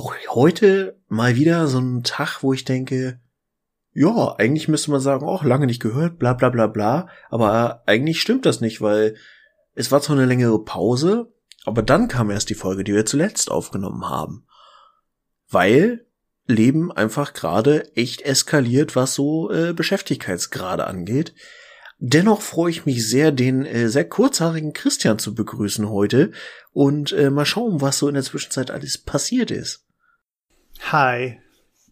auch heute mal wieder so ein Tag, wo ich denke, ja, eigentlich müsste man sagen, auch lange nicht gehört, bla bla bla bla, aber eigentlich stimmt das nicht, weil es war zwar eine längere Pause, aber dann kam erst die Folge, die wir zuletzt aufgenommen haben. Weil Leben einfach gerade echt eskaliert, was so äh, Beschäftigkeitsgrade angeht. Dennoch freue ich mich sehr, den äh, sehr kurzhaarigen Christian zu begrüßen heute und äh, mal schauen, was so in der Zwischenzeit alles passiert ist. Hi.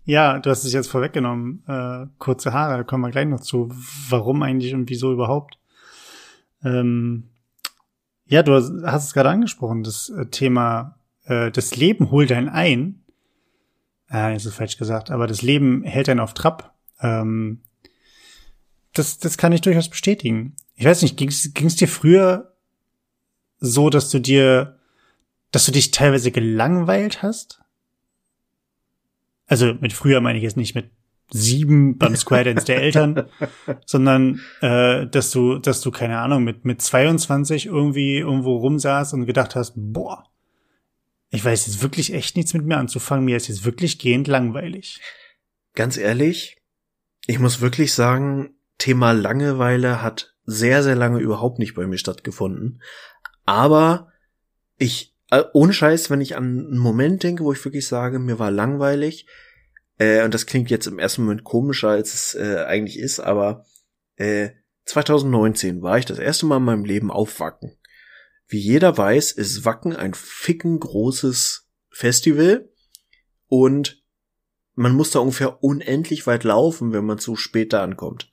Ja, du hast es jetzt vorweggenommen. Äh, kurze Haare, da kommen wir gleich noch zu. Warum eigentlich und wieso überhaupt? Ähm, ja, du hast es gerade angesprochen, das äh, Thema, äh, das Leben holt einen ein. Äh, ist es falsch gesagt, aber das Leben hält einen auf Trab. Ähm, das, das kann ich durchaus bestätigen. Ich weiß nicht, ging es dir früher so, dass du dir, dass du dich teilweise gelangweilt hast? Also mit früher meine ich jetzt nicht mit sieben beim Square Dance der Eltern, sondern äh, dass du, dass du keine Ahnung mit mit 22 irgendwie irgendwo rumsaß und gedacht hast, boah, ich weiß jetzt wirklich echt nichts mit mir anzufangen, mir ist jetzt wirklich gehend langweilig. Ganz ehrlich, ich muss wirklich sagen, Thema Langeweile hat sehr, sehr lange überhaupt nicht bei mir stattgefunden. Aber ich, äh, ohne Scheiß, wenn ich an einen Moment denke, wo ich wirklich sage, mir war langweilig, äh, und das klingt jetzt im ersten Moment komischer, als es äh, eigentlich ist, aber äh, 2019 war ich das erste Mal in meinem Leben auf Wacken. Wie jeder weiß, ist Wacken ein ficken großes Festival und man muss da ungefähr unendlich weit laufen, wenn man zu spät da ankommt.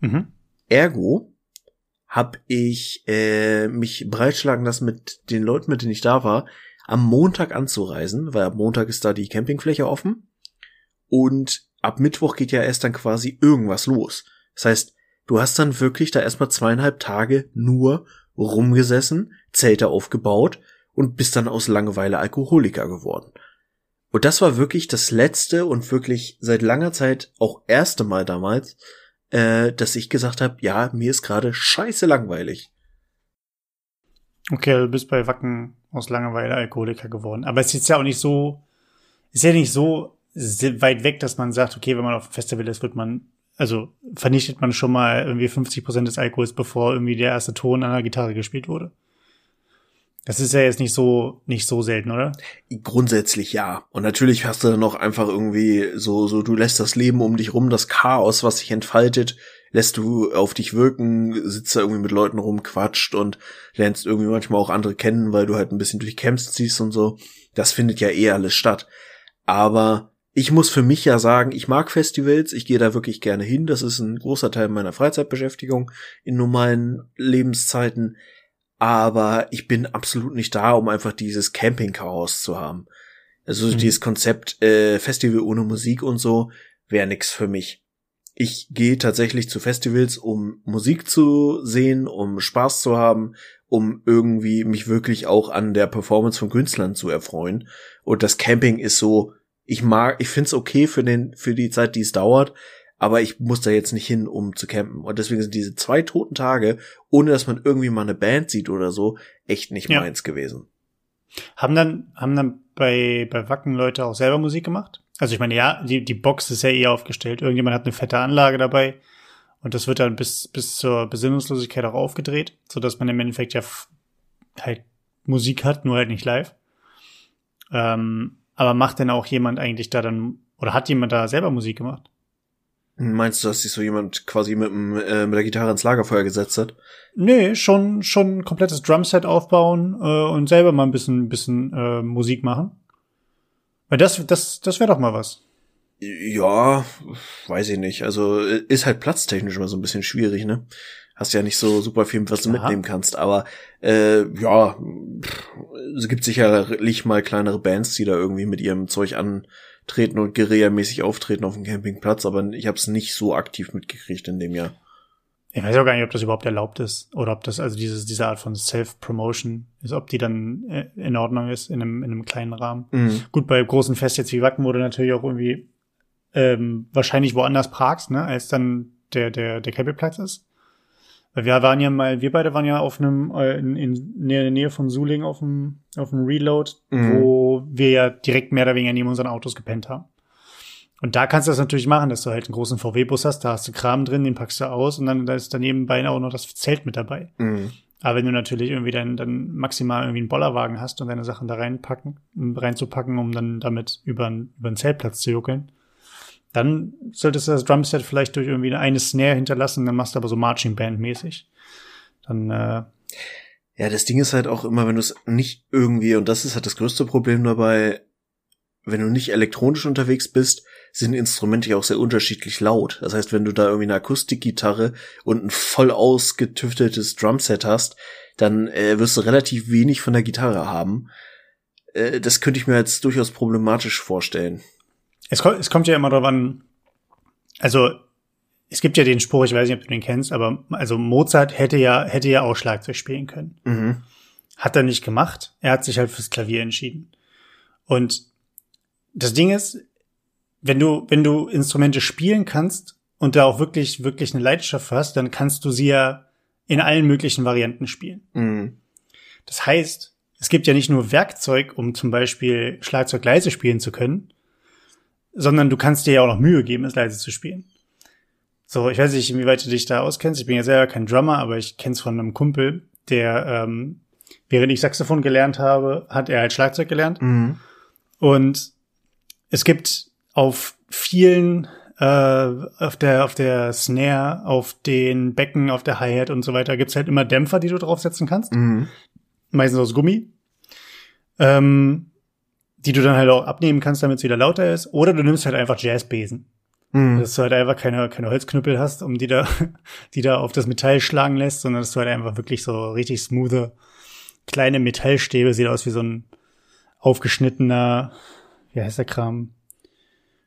Mhm. Ergo habe ich äh, mich breitschlagen lassen mit den Leuten, mit denen ich da war, am Montag anzureisen, weil am Montag ist da die Campingfläche offen und ab Mittwoch geht ja erst dann quasi irgendwas los. Das heißt, du hast dann wirklich da erstmal zweieinhalb Tage nur rumgesessen, Zelte aufgebaut und bist dann aus Langeweile Alkoholiker geworden. Und das war wirklich das letzte und wirklich seit langer Zeit auch erste Mal damals, äh, dass ich gesagt habe, ja, mir ist gerade scheiße langweilig. Okay, du bist bei Wacken aus Langeweile Alkoholiker geworden. Aber es ist ja auch nicht so, ist ja nicht so weit weg, dass man sagt, okay, wenn man auf dem Festival ist, wird man, also vernichtet man schon mal irgendwie 50 Prozent des Alkohols, bevor irgendwie der erste Ton an der Gitarre gespielt wurde. Das ist ja jetzt nicht so, nicht so selten, oder? Grundsätzlich ja. Und natürlich hast du dann noch einfach irgendwie so, so, du lässt das Leben um dich rum, das Chaos, was sich entfaltet, lässt du auf dich wirken, sitzt da irgendwie mit Leuten rum, quatscht und lernst irgendwie manchmal auch andere kennen, weil du halt ein bisschen durch Camps ziehst und so. Das findet ja eh alles statt. Aber ich muss für mich ja sagen, ich mag Festivals, ich gehe da wirklich gerne hin. Das ist ein großer Teil meiner Freizeitbeschäftigung in normalen Lebenszeiten aber ich bin absolut nicht da, um einfach dieses Camping-Chaos zu haben. Also mhm. dieses Konzept äh, Festival ohne Musik und so wäre nix für mich. Ich gehe tatsächlich zu Festivals, um Musik zu sehen, um Spaß zu haben, um irgendwie mich wirklich auch an der Performance von Künstlern zu erfreuen. Und das Camping ist so, ich mag, ich find's okay für den, für die Zeit, die es dauert, aber ich muss da jetzt nicht hin, um zu campen. Und deswegen sind diese zwei toten Tage, ohne dass man irgendwie mal eine Band sieht oder so, echt nicht ja. meins gewesen. Haben dann, haben dann bei, bei Wacken Leute auch selber Musik gemacht? Also ich meine, ja, die, die Box ist ja eh aufgestellt. Irgendjemand hat eine fette Anlage dabei. Und das wird dann bis, bis zur Besinnungslosigkeit auch aufgedreht, so dass man im Endeffekt ja halt Musik hat, nur halt nicht live. Ähm, aber macht denn auch jemand eigentlich da dann, oder hat jemand da selber Musik gemacht? Meinst du, dass sich so jemand quasi mit, dem, äh, mit der Gitarre ins Lagerfeuer gesetzt hat? Nee, schon, schon ein komplettes Drumset aufbauen äh, und selber mal ein bisschen, bisschen äh, Musik machen. Weil das, das, das wäre doch mal was. Ja, weiß ich nicht. Also ist halt platztechnisch immer so ein bisschen schwierig, ne? Hast ja nicht so super viel, was du Aha. mitnehmen kannst. Aber äh, ja, es gibt sicherlich mal kleinere Bands, die da irgendwie mit ihrem Zeug an treten und Guerilla-mäßig auftreten auf dem Campingplatz, aber ich habe es nicht so aktiv mitgekriegt in dem Jahr. Ich weiß auch gar nicht, ob das überhaupt erlaubt ist oder ob das also dieses, diese Art von Self-Promotion ist, ob die dann äh, in Ordnung ist in einem, in einem kleinen Rahmen. Mhm. Gut, bei großen Fest jetzt wie Wacken wurde natürlich auch irgendwie ähm, wahrscheinlich woanders parkst, ne, als dann der, der, der Campingplatz ist. Weil wir waren ja mal, wir beide waren ja auf einem, äh, in, in der Nähe von Suling auf dem, auf dem Reload, Mhm. wo wir ja direkt mehr oder weniger neben unseren Autos gepennt haben. Und da kannst du das natürlich machen, dass du halt einen großen VW-Bus hast, da hast du Kram drin, den packst du aus und dann da ist daneben bei auch noch das Zelt mit dabei. Mhm. Aber wenn du natürlich irgendwie dann, dann maximal irgendwie einen Bollerwagen hast und deine Sachen da reinpacken, reinzupacken, um dann damit über, über einen Zeltplatz zu juckeln, dann solltest du das Drumset vielleicht durch irgendwie eine Snare hinterlassen, dann machst du aber so Marching Band mäßig. Dann, äh, Ja, das Ding ist halt auch immer, wenn du es nicht irgendwie, und das ist halt das größte Problem dabei, wenn du nicht elektronisch unterwegs bist, sind Instrumente ja auch sehr unterschiedlich laut. Das heißt, wenn du da irgendwie eine Akustikgitarre und ein voll ausgetüfteltes Drumset hast, dann äh, wirst du relativ wenig von der Gitarre haben. Äh, das könnte ich mir jetzt durchaus problematisch vorstellen. Es, kommt, es kommt ja immer drauf an, also es gibt ja den Spruch, ich weiß nicht, ob du den kennst, aber also Mozart hätte ja, hätte ja auch Schlagzeug spielen können. Mhm. Hat er nicht gemacht. Er hat sich halt fürs Klavier entschieden. Und das Ding ist, wenn du, wenn du Instrumente spielen kannst und da auch wirklich, wirklich eine Leidenschaft hast, dann kannst du sie ja in allen möglichen Varianten spielen. Mhm. Das heißt, es gibt ja nicht nur Werkzeug, um zum Beispiel Schlagzeug leise spielen zu können, sondern du kannst dir ja auch noch Mühe geben, es leise zu spielen. So, ich weiß nicht, inwieweit du dich da auskennst. Ich bin ja selber kein Drummer, aber ich kenn's von einem Kumpel, der, ähm, während ich Saxophon gelernt habe, hat er halt Schlagzeug gelernt. Mhm. Und es gibt auf vielen, äh, auf der, auf der Snare, auf den Becken, auf der Hi-Hat und so weiter, gibt's halt immer Dämpfer, die du draufsetzen kannst. Mhm. Meistens aus Gummi. Ähm, die du dann halt auch abnehmen kannst, damit es wieder lauter ist. Oder du nimmst halt einfach Jazzbesen. Mhm. Dass du halt einfach keine, keine Holzknüppel hast, um die da, die da auf das Metall schlagen lässt, sondern dass du halt einfach wirklich so richtig smoothe, kleine Metallstäbe, sieht aus wie so ein aufgeschnittener, wie heißt der Kram?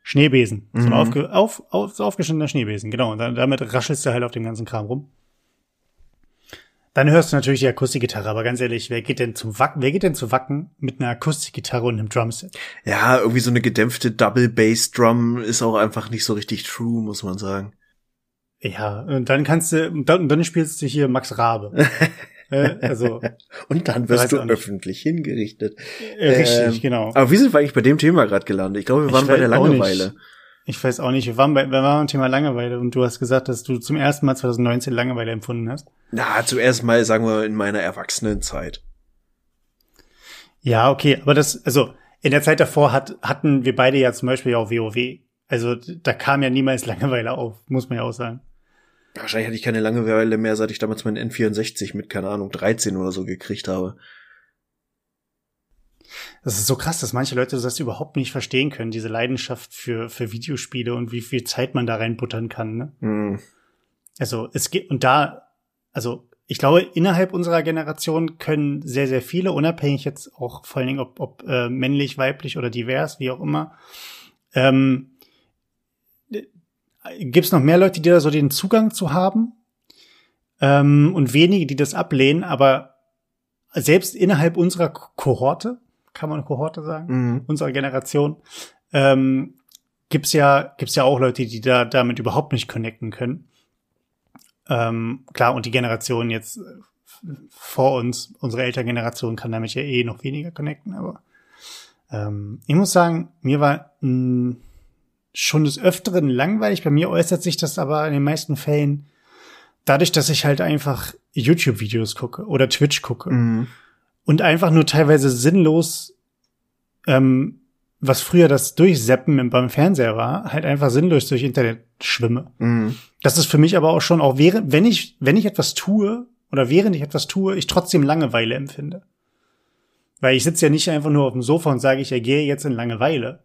Schneebesen. So ein Mhm. aufge, auf, auf, so aufgeschnittener Schneebesen, genau. Und dann, damit raschelst du halt auf dem ganzen Kram rum. Dann hörst du natürlich die Akustikgitarre, aber ganz ehrlich, wer geht denn zum Wacken, wer geht denn zu Wacken mit einer Akustikgitarre und einem Drumset? Ja, irgendwie so eine gedämpfte Double Bass Drum ist auch einfach nicht so richtig true, muss man sagen. Ja, und dann kannst du, und dann, und dann spielst du hier Max Rabe. äh, also, Und dann wirst du öffentlich hingerichtet. äh, richtig, Ähm, genau. Aber wie sind wir eigentlich bei dem Thema gerade gelandet? Ich glaube, wir Ich waren bei der. Langeweile. Ich weiß auch nicht, wir waren, bei, wir waren beim Thema Langeweile und du hast gesagt, dass du zum ersten Mal 2019 Langeweile empfunden hast. Na, zuerst mal sagen wir in meiner Erwachsenenzeit. Ja, okay, aber das, also in der Zeit davor hat, hatten wir beide ja zum Beispiel auch WoW. Also da kam ja niemals Langeweile auf, muss man ja auch sagen. Wahrscheinlich hatte ich keine Langeweile mehr, seit ich damals meinen N64 mit, keine Ahnung, 13 oder so gekriegt habe. Das ist so krass, dass manche Leute das überhaupt nicht verstehen können, diese Leidenschaft für, für Videospiele und wie viel Zeit man da reinbuttern kann. Ne? Hm. Also es geht, und da, also ich glaube, innerhalb unserer Generation können sehr, sehr viele, unabhängig jetzt auch vor allen Dingen, ob, ob äh, männlich, weiblich oder divers, wie auch immer, ähm, gibt es noch mehr Leute, die da so den Zugang zu haben ähm, und wenige, die das ablehnen, aber selbst innerhalb unserer Ko- Kohorte, kann man Kohorte sagen, Mhm. unserer Generation, ähm, gibt's ja, gibt's ja auch Leute, die da damit überhaupt nicht connecten können. Ähm, klar, und die Generation jetzt äh, vor uns, unsere Elterngeneration kann damit ja eh noch weniger connecten, aber ähm, ich muss sagen, mir war mh, schon des Öfteren langweilig. Bei mir äußert sich das aber in den meisten Fällen dadurch, dass ich halt einfach YouTube-Videos gucke oder Twitch gucke Mhm. und einfach nur teilweise sinnlos, ähm, was früher das Durchseppen im- beim Fernseher war, halt einfach sinnlos durch Internet schwimme. Mhm. Das ist für mich aber auch schon, auch während, wenn ich, wenn ich etwas tue oder während ich etwas tue, ich trotzdem Langeweile empfinde. Weil ich sitze ja nicht einfach nur auf dem Sofa und sage, ich ergehe jetzt in Langeweile.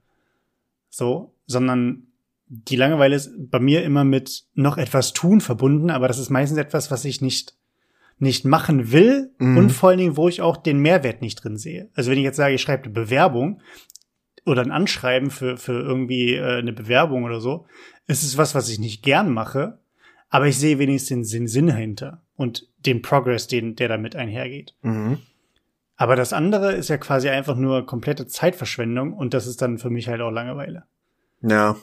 So, sondern die Langeweile ist bei mir immer mit noch etwas tun verbunden, aber das ist meistens etwas, was ich nicht, nicht machen will Mhm. und vor allen Dingen, wo ich auch den Mehrwert nicht drin sehe. Also wenn ich jetzt sage, ich schreibe eine Bewerbung oder ein Anschreiben für, für irgendwie äh, eine Bewerbung oder so, ist es was, was ich nicht gern mache, aber ich sehe wenigstens den Sinn dahinter und den Progress, den, der damit einhergeht. Mhm. Aber das andere ist ja quasi einfach nur komplette Zeitverschwendung und das ist dann für mich halt auch Langeweile. Ja.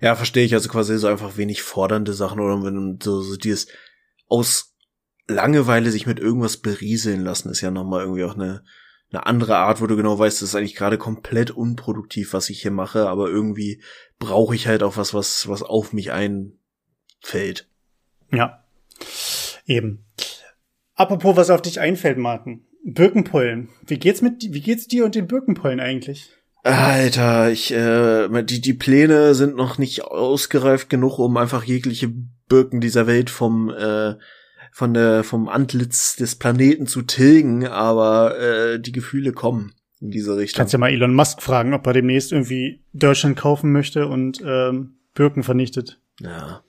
Ja, verstehe ich. Also quasi so einfach wenig fordernde Sachen oder wenn so, so dieses aus Langeweile sich mit irgendwas berieseln lassen, ist ja nochmal irgendwie auch eine, eine andere Art, wo du genau weißt, das ist eigentlich gerade komplett unproduktiv, was ich hier mache, aber irgendwie brauche ich halt auch was, was, was auf mich einfällt. Ja. Eben. Apropos, was auf dich einfällt, Martin. Birkenpollen. Wie geht's mit, wie geht's dir und den Birkenpollen eigentlich? Alter, ich, äh, die, die Pläne sind noch nicht ausgereift genug, um einfach jegliche Birken dieser Welt vom, äh, von der, vom Antlitz des Planeten zu tilgen, aber äh, die Gefühle kommen in diese Richtung. Kannst ja mal Elon Musk fragen, ob er demnächst irgendwie Deutschland kaufen möchte und ähm, Birken vernichtet. Ja.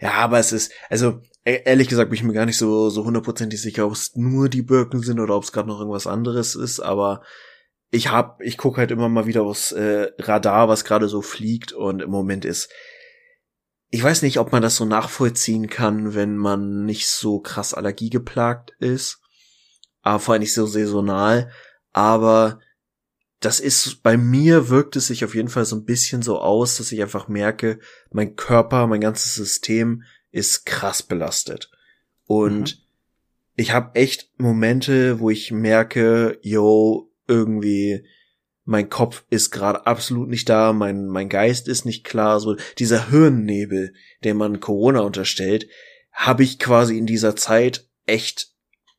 Ja, aber es ist, also e-, ehrlich gesagt bin ich mir gar nicht so so hundertprozentig sicher, ob es nur die Birken sind oder ob es gerade noch irgendwas anderes ist, aber ich hab, ich guck halt immer mal wieder aufs äh, Radar, was gerade so fliegt und im Moment ist, ich weiß nicht, ob man das so nachvollziehen kann, wenn man nicht so krass allergiegeplagt ist, aber vor allem nicht so saisonal, aber das ist, bei mir wirkt es sich auf jeden Fall so ein bisschen so aus, dass ich einfach merke, mein Körper, mein ganzes System ist krass belastet. Und mhm. ich habe echt Momente, wo ich merke, yo, irgendwie mein Kopf ist gerade absolut nicht da, mein mein Geist ist nicht klar, so dieser Hirnnebel, den man Corona unterstellt, habe ich quasi in dieser Zeit echt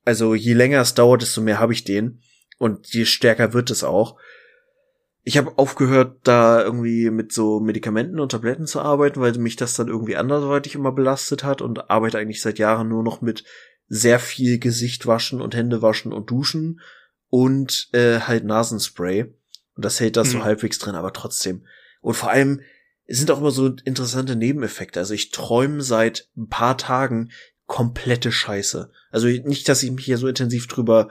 also je länger es dauert, desto mehr habe ich den und je stärker wird es auch. Ich habe aufgehört, da irgendwie mit so Medikamenten und Tabletten zu arbeiten, weil mich das dann irgendwie anderweitig immer belastet hat und arbeite eigentlich seit Jahren nur noch mit sehr viel Gesicht waschen und Hände waschen und duschen und äh, halt Nasenspray. Und das hält das mhm. so halbwegs drin, aber trotzdem. Und vor allem, es sind auch immer so interessante Nebeneffekte. Also ich träume seit ein paar Tagen komplette Scheiße. Also nicht, dass ich mich hier so intensiv drüber,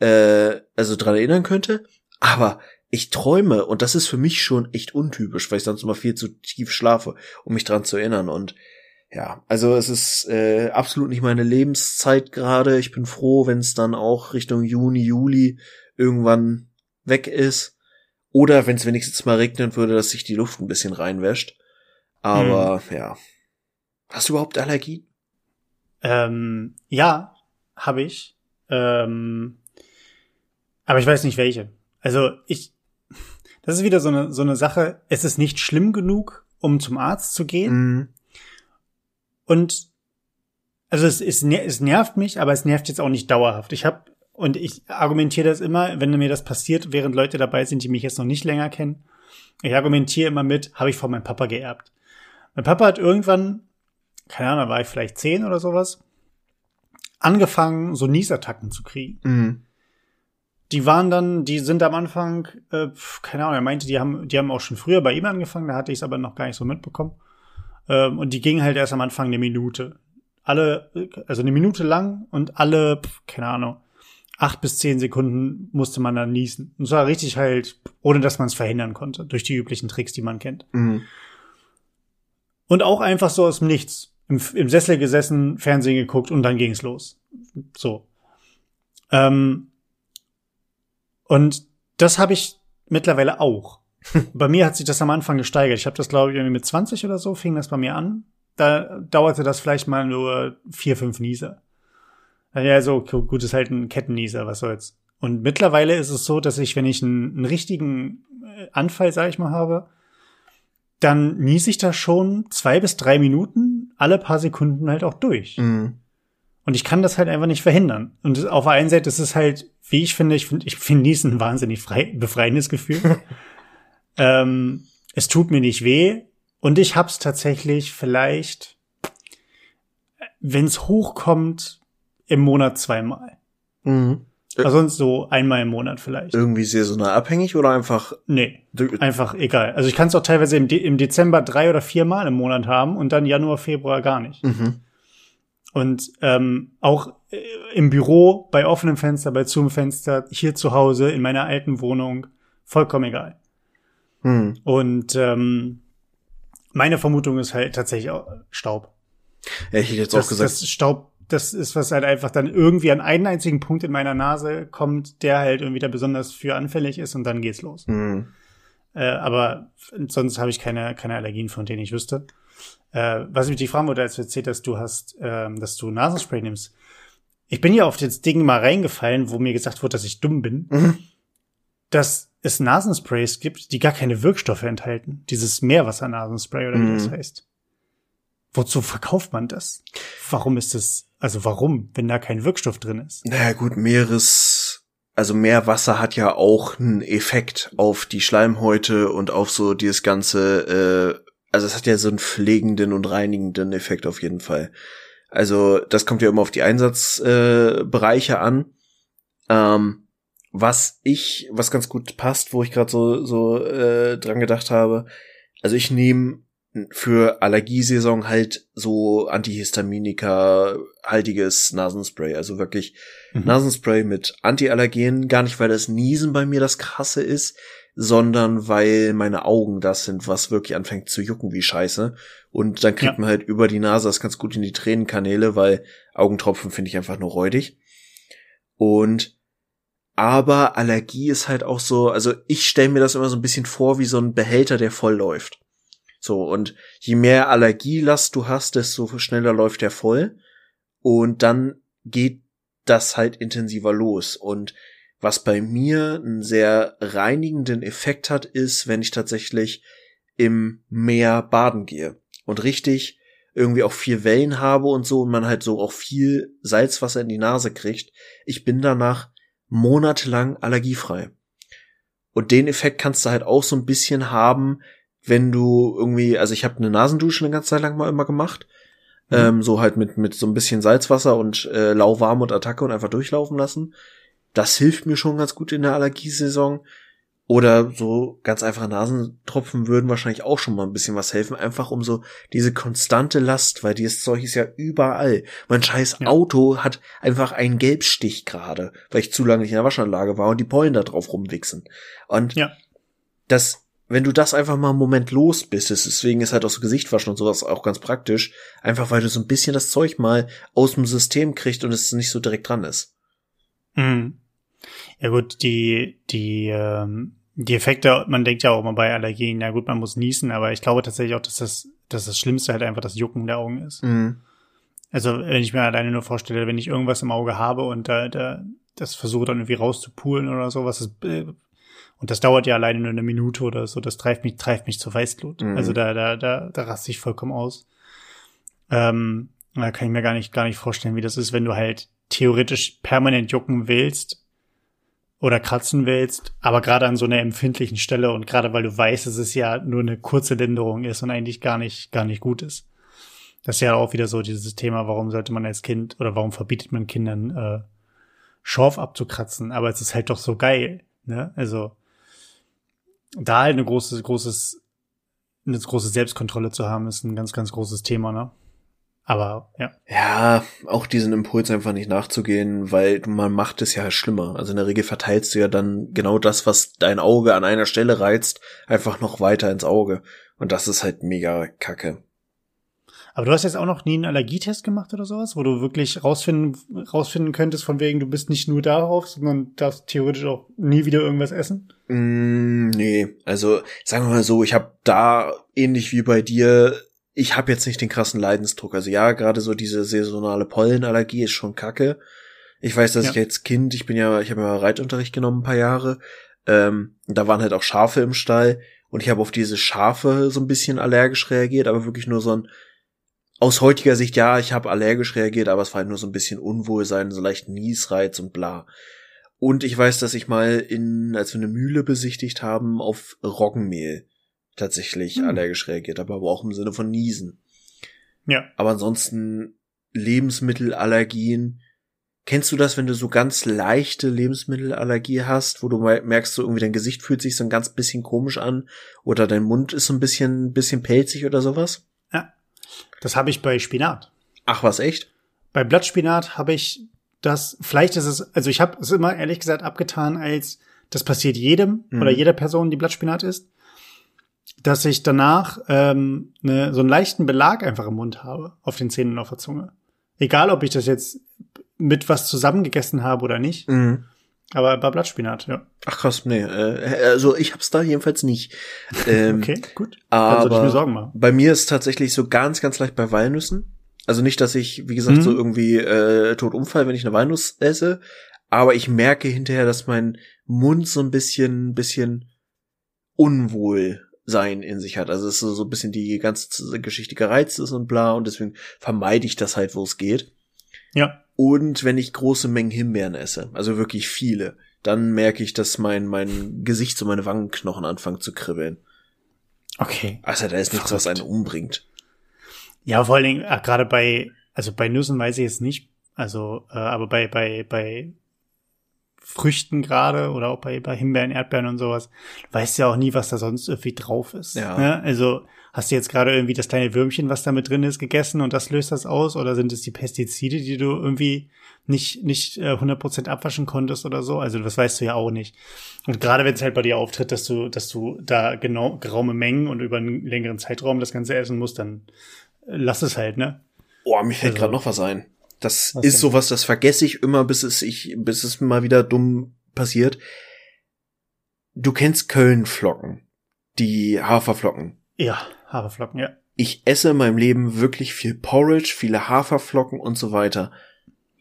äh, also dran erinnern könnte, aber ich träume und das ist für mich schon echt untypisch, weil ich sonst immer viel zu tief schlafe, um mich dran zu erinnern. Und ja, also es ist äh, absolut nicht meine Lebenszeit gerade. Ich bin froh, wenn es dann auch Richtung Juni, Juli irgendwann weg ist. Oder wenn es wenigstens mal regnen würde, dass sich die Luft ein bisschen reinwäscht. Aber hm. ja. Hast du überhaupt Allergien? Ähm, ja, habe ich. Ähm, aber ich weiß nicht welche. Also ich, das ist wieder so eine, so eine Sache. Es ist nicht schlimm genug, um zum Arzt zu gehen. Mhm. Und also es, es, es nervt mich, aber es nervt jetzt auch nicht dauerhaft. Ich habe und ich argumentiere das immer, wenn mir das passiert, während Leute dabei sind, die mich jetzt noch nicht länger kennen. Ich argumentiere immer mit, habe ich von meinem Papa geerbt. Mein Papa hat irgendwann, keine Ahnung, war ich vielleicht zehn oder sowas, angefangen, so Niesattacken zu kriegen. Mhm. Die waren dann, die sind am Anfang, äh, keine Ahnung, er meinte, die haben, die haben auch schon früher bei ihm angefangen, da hatte ich es aber noch gar nicht so mitbekommen. Ähm, und die ging halt erst am Anfang eine Minute. Alle, also eine Minute lang und alle, keine Ahnung, acht bis zehn Sekunden musste man dann niesen. Und zwar richtig halt, ohne dass man es verhindern konnte, durch die üblichen Tricks, die man kennt. Mhm. Und auch einfach so aus dem Nichts. Im, Im, Sessel gesessen, Fernsehen geguckt und dann ging's los. So. Ähm, und das habe ich mittlerweile auch. bei mir hat sich das am Anfang gesteigert. Ich habe das, glaube ich, irgendwie mit 20 oder so, fing das bei mir an. Da dauerte das vielleicht mal nur vier, fünf Nieser. Ja, so gut, ist halt ein Kettennieser, was soll's. Und mittlerweile ist es so, dass ich, wenn ich einen, einen richtigen äh, Anfall, sag ich mal, habe, dann niese ich da schon zwei bis drei Minuten alle paar Sekunden halt auch durch. Mhm. Und ich kann das halt einfach nicht verhindern. Und auf der einen Seite ist es halt, wie ich finde, ich finde ich finde Niesen ein wahnsinnig frei, befreiendes Gefühl. ähm, es tut mir nicht weh. Und ich hab's tatsächlich vielleicht, wenn es hochkommt, im Monat zweimal. Mhm. Also so einmal im Monat vielleicht. Irgendwie saisonal abhängig oder einfach? Nee, einfach egal. Also ich kann es auch teilweise im, De im Dezember drei oder viermal im Monat haben und dann Januar, Februar gar nicht. Mhm. Und ähm, auch äh, im Büro, bei offenem Fenster, bei zum Fenster, hier zu Hause, in meiner alten Wohnung, vollkommen egal. Mhm. Und ähm, meine Vermutung ist halt tatsächlich auch Staub. Ja, ich hätte jetzt das, auch gesagt. Das Staub das ist, was halt einfach dann irgendwie an einen einzigen Punkt in meiner Nase kommt, der halt irgendwie da besonders für anfällig ist und dann geht's los. Mhm. Äh, aber sonst habe ich keine, keine Allergien, von denen ich wüsste. Äh, was ich dich fragen wollte, als du erzählt hast, du hast, äh, dass du Nasenspray nimmst. ich bin ja auf das Ding mal reingefallen, wo mir gesagt wurde, dass ich dumm bin, mhm. dass es Nasensprays gibt, die gar keine Wirkstoffe enthalten. Dieses Meerwasser-Nasenspray oder wie mhm. das heißt. Wozu verkauft man das? Warum ist das, also warum, wenn da kein Wirkstoff drin ist? Naja, gut, Meeres, also Meerwasser hat ja auch einen Effekt auf die Schleimhäute und auf so dieses ganze, äh, also es hat ja so einen pflegenden und reinigenden Effekt auf jeden Fall. Also das kommt ja immer auf die Einsatzbereiche äh, an. Ähm, was ich, was ganz gut passt, wo ich gerade so so äh, dran gedacht habe. Also ich nehme für Allergiesaison halt so Antihistaminika haltiges Nasenspray, also wirklich mhm. Nasenspray mit Antiallergenen, gar nicht weil das Niesen bei mir das krasse ist, sondern weil meine Augen das sind, was wirklich anfängt zu jucken wie Scheiße. Und dann kriegt ja. man halt über die Nase das ganz gut in die Tränenkanäle, weil Augentropfen finde ich einfach nur räudig. Und aber Allergie ist halt auch so, also ich stelle mir das immer so ein bisschen vor wie so ein Behälter, der voll läuft. So, und je mehr Allergielast du hast, desto schneller läuft der voll. Und dann geht das halt intensiver los. Und was bei mir einen sehr reinigenden Effekt hat, ist, wenn ich tatsächlich im Meer baden gehe und richtig irgendwie auch viel Wellen habe und so und man halt so auch viel Salzwasser in die Nase kriegt. Ich bin danach monatelang allergiefrei. Und den Effekt kannst du halt auch so ein bisschen haben, wenn du irgendwie, also ich habe eine Nasendusche eine ganze Zeit lang mal immer gemacht. Mhm. Ähm, so halt mit, mit so ein bisschen Salzwasser und äh, lauwarm und Attacke und einfach durchlaufen lassen. Das hilft mir schon ganz gut in der Allergiesaison. Oder so ganz einfache Nasentropfen würden wahrscheinlich auch schon mal ein bisschen was helfen, einfach um so diese konstante Last, weil dieses Zeug ist ja überall. Mein scheiß ja. Auto hat einfach einen Gelbstich gerade, weil ich zu lange nicht in der Waschanlage war und die Pollen da drauf rumwichsen. Und ja. das, wenn du das einfach mal einen Moment los bist, deswegen ist halt auch so Gesichtwaschen und sowas auch ganz praktisch, einfach weil du so ein bisschen das Zeug mal aus dem System kriegst und es nicht so direkt dran ist. Mhm. Ja gut, die, die, ähm, die Effekte, man denkt ja auch immer bei Allergien, ja gut, man muss niesen, aber ich glaube tatsächlich auch, dass das, dass das Schlimmste halt einfach das Jucken der Augen ist. Mhm. Also wenn ich mir alleine nur vorstelle, wenn ich irgendwas im Auge habe und da, da das versuche dann irgendwie rauszupulen oder sowas, das, äh, und das dauert ja alleine nur eine Minute oder so, das treibt mich, treibt mich zur Weißglut. Mhm. Also da, da, da, da raste ich vollkommen aus. Ähm, da kann ich mir gar nicht, gar nicht vorstellen, wie das ist, wenn du halt theoretisch permanent jucken willst oder kratzen willst, aber gerade an so einer empfindlichen Stelle und gerade weil du weißt, dass es ja nur eine kurze Linderung ist und eigentlich gar nicht, gar nicht gut ist. Das ist ja auch wieder so dieses Thema, warum sollte man als Kind oder warum verbietet man Kindern äh, Schorf abzukratzen, aber es ist halt doch so geil, ne? Also da halt eine große, großes, eine große Selbstkontrolle zu haben, ist ein ganz, ganz großes Thema, ne? Aber ja. Ja, auch diesen Impuls einfach nicht nachzugehen, weil man macht es ja schlimmer. Also in der Regel verteilst du ja dann genau das, was dein Auge an einer Stelle reizt, einfach noch weiter ins Auge. Und das ist halt mega kacke. Aber du hast jetzt auch noch nie einen Allergietest gemacht oder sowas, wo du wirklich rausfinden, rausfinden könntest, von wegen, du bist nicht nur darauf, sondern darfst theoretisch auch nie wieder irgendwas essen? Mm, nee, also sagen wir mal so, ich habe da ähnlich wie bei dir ich habe jetzt nicht den krassen Leidensdruck. Also ja, gerade so diese saisonale Pollenallergie ist schon kacke. Ich weiß, dass ja. ich als Kind, ich bin ja, ich habe ja Reitunterricht genommen ein paar Jahre. Ähm, da waren halt auch Schafe im Stall und ich habe auf diese Schafe so ein bisschen allergisch reagiert, aber wirklich nur so ein aus heutiger Sicht, ja, ich habe allergisch reagiert, aber es war halt nur so ein bisschen Unwohlsein, so leicht Niesreiz und bla. Und ich weiß, dass ich mal in, als wir eine Mühle besichtigt haben, auf Roggenmehl tatsächlich hm. allergisch reagiert habe, aber auch im Sinne von Niesen. Ja. Aber ansonsten Lebensmittelallergien. Kennst du das, wenn du so ganz leichte Lebensmittelallergie hast, wo du merkst, so irgendwie dein Gesicht fühlt sich so ein ganz bisschen komisch an oder dein Mund ist so ein bisschen, bisschen pelzig oder sowas? Ja. Das habe ich bei Spinat. Ach, was echt? Bei Blattspinat habe ich das, vielleicht ist es, also ich habe es immer ehrlich gesagt abgetan als, das passiert jedem mhm. oder jeder Person, die Blattspinat isst dass ich danach ähm, ne, so einen leichten Belag einfach im Mund habe, auf den Zähnen und auf der Zunge. Egal, ob ich das jetzt mit was zusammengegessen habe oder nicht. Mhm. Aber bei Blattspinat, ja. Ach krass, nee. Äh, also ich hab's da jedenfalls nicht. Ähm, okay, gut. Dann aber ich mir Sorgen machen. bei mir ist tatsächlich so ganz, ganz leicht bei Walnüssen. Also nicht, dass ich, wie gesagt, mhm. so irgendwie äh, tot umfall, wenn ich eine Walnuss esse, aber ich merke hinterher, dass mein Mund so ein bisschen, bisschen Unwohlsein in sich hat. Also es ist so ein bisschen die ganze Geschichte gereizt ist und bla und deswegen vermeide ich das halt, wo es geht. Ja. Und wenn ich große Mengen Himbeeren esse, also wirklich viele, dann merke ich, dass mein, mein Gesicht und meine Wangenknochen anfangen zu kribbeln. Okay. Also da ist nichts, was einen umbringt. Ja, vor allen Dingen, äh, gerade bei, also bei Nüssen weiß ich jetzt nicht, also, äh, aber bei, bei, bei Früchten gerade oder auch bei, bei Himbeeren, Erdbeeren und sowas, weißt ja auch nie, was da sonst irgendwie drauf ist. Ja. Ne? Also hast du jetzt gerade irgendwie das kleine Würmchen, was da mit drin ist, gegessen und das löst das aus? Oder sind es die Pestizide, die du irgendwie nicht, nicht äh, 100% abwaschen konntest oder so? Also das weißt du ja auch nicht. Und gerade wenn es halt bei dir auftritt, dass du, dass du da genau geraume Mengen und über einen längeren Zeitraum das Ganze essen musst, dann lass es halt, ne? Oh, mir fällt also, gerade noch was ein. Das was ist denn? sowas, das vergesse ich immer, bis es ich, bis es mal wieder dumm passiert. Du kennst Kölnflocken, die Haferflocken. Ja, Haferflocken, ja. Ich esse in meinem Leben wirklich viel Porridge, viele Haferflocken und so weiter.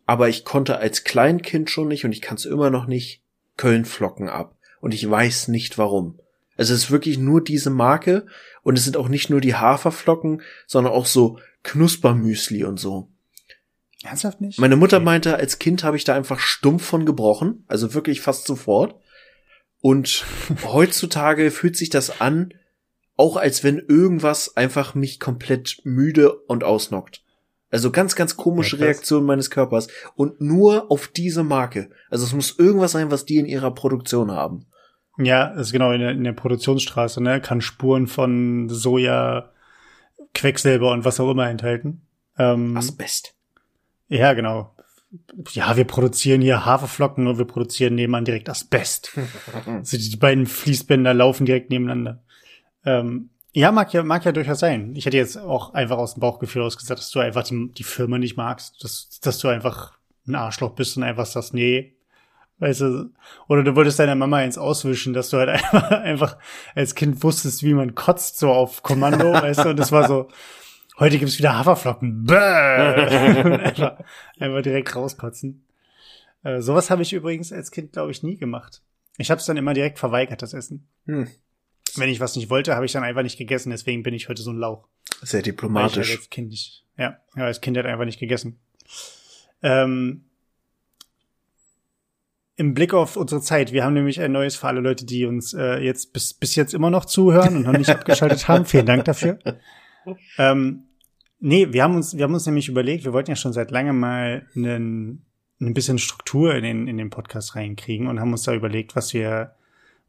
Aber ich konnte als Kleinkind schon nicht und ich kann es immer noch nicht Kölnflocken ab. Und ich weiß nicht warum. Also es ist wirklich nur diese Marke und es sind auch nicht nur die Haferflocken, sondern auch so Knuspermüsli und so. Ernsthaft nicht? Meine Mutter okay. meinte, als Kind habe ich da einfach stumpf von gebrochen, also wirklich fast sofort. Und heutzutage fühlt sich das an, auch als wenn irgendwas einfach mich komplett müde und ausnockt. Also ganz, ganz komische ja, Reaktion meines Körpers. Und nur auf diese Marke. Also es muss irgendwas sein, was die in ihrer Produktion haben. Ja, das ist genau in der, in der Produktionsstraße, ne? Kann Spuren von Soja, Quecksilber und was auch immer enthalten. Ähm, Asbest. Ja, genau. Ja, wir produzieren hier Haferflocken und wir produzieren nebenan direkt Asbest. also die beiden Fließbänder laufen direkt nebeneinander. Ähm, ja, mag ja, mag ja durchaus sein. Ich hätte jetzt auch einfach aus dem Bauchgefühl ausgesagt, dass du einfach die, die Firma nicht magst, dass, dass du einfach ein Arschloch bist und einfach sagst, nee, weißt du, oder du wolltest deiner Mama eins auswischen, dass du halt einfach, einfach als Kind wusstest, wie man kotzt, so auf Kommando, weißt du, und das war so, heute gibt's wieder Haferflocken, Bäh! einfach, einfach direkt rauskotzen. Äh, sowas habe ich übrigens als Kind, glaube ich, nie gemacht. Ich habe es dann immer direkt verweigert, das Essen. Hm. Wenn ich was nicht wollte, habe ich dann einfach nicht gegessen. Deswegen bin ich heute so ein Lauch. Sehr diplomatisch. Weil ich halt als Kind nicht, ja, ja, als Kind hat einfach nicht gegessen. Ähm, Im Blick auf unsere Zeit, wir haben nämlich ein neues für alle Leute, die uns äh, jetzt bis, bis jetzt immer noch zuhören und noch nicht abgeschaltet haben. Vielen Dank dafür. Ähm, nee, wir haben uns, wir haben uns nämlich überlegt, wir wollten ja schon seit langem mal einen, ein bisschen Struktur in den, in den Podcast reinkriegen und haben uns da überlegt, was wir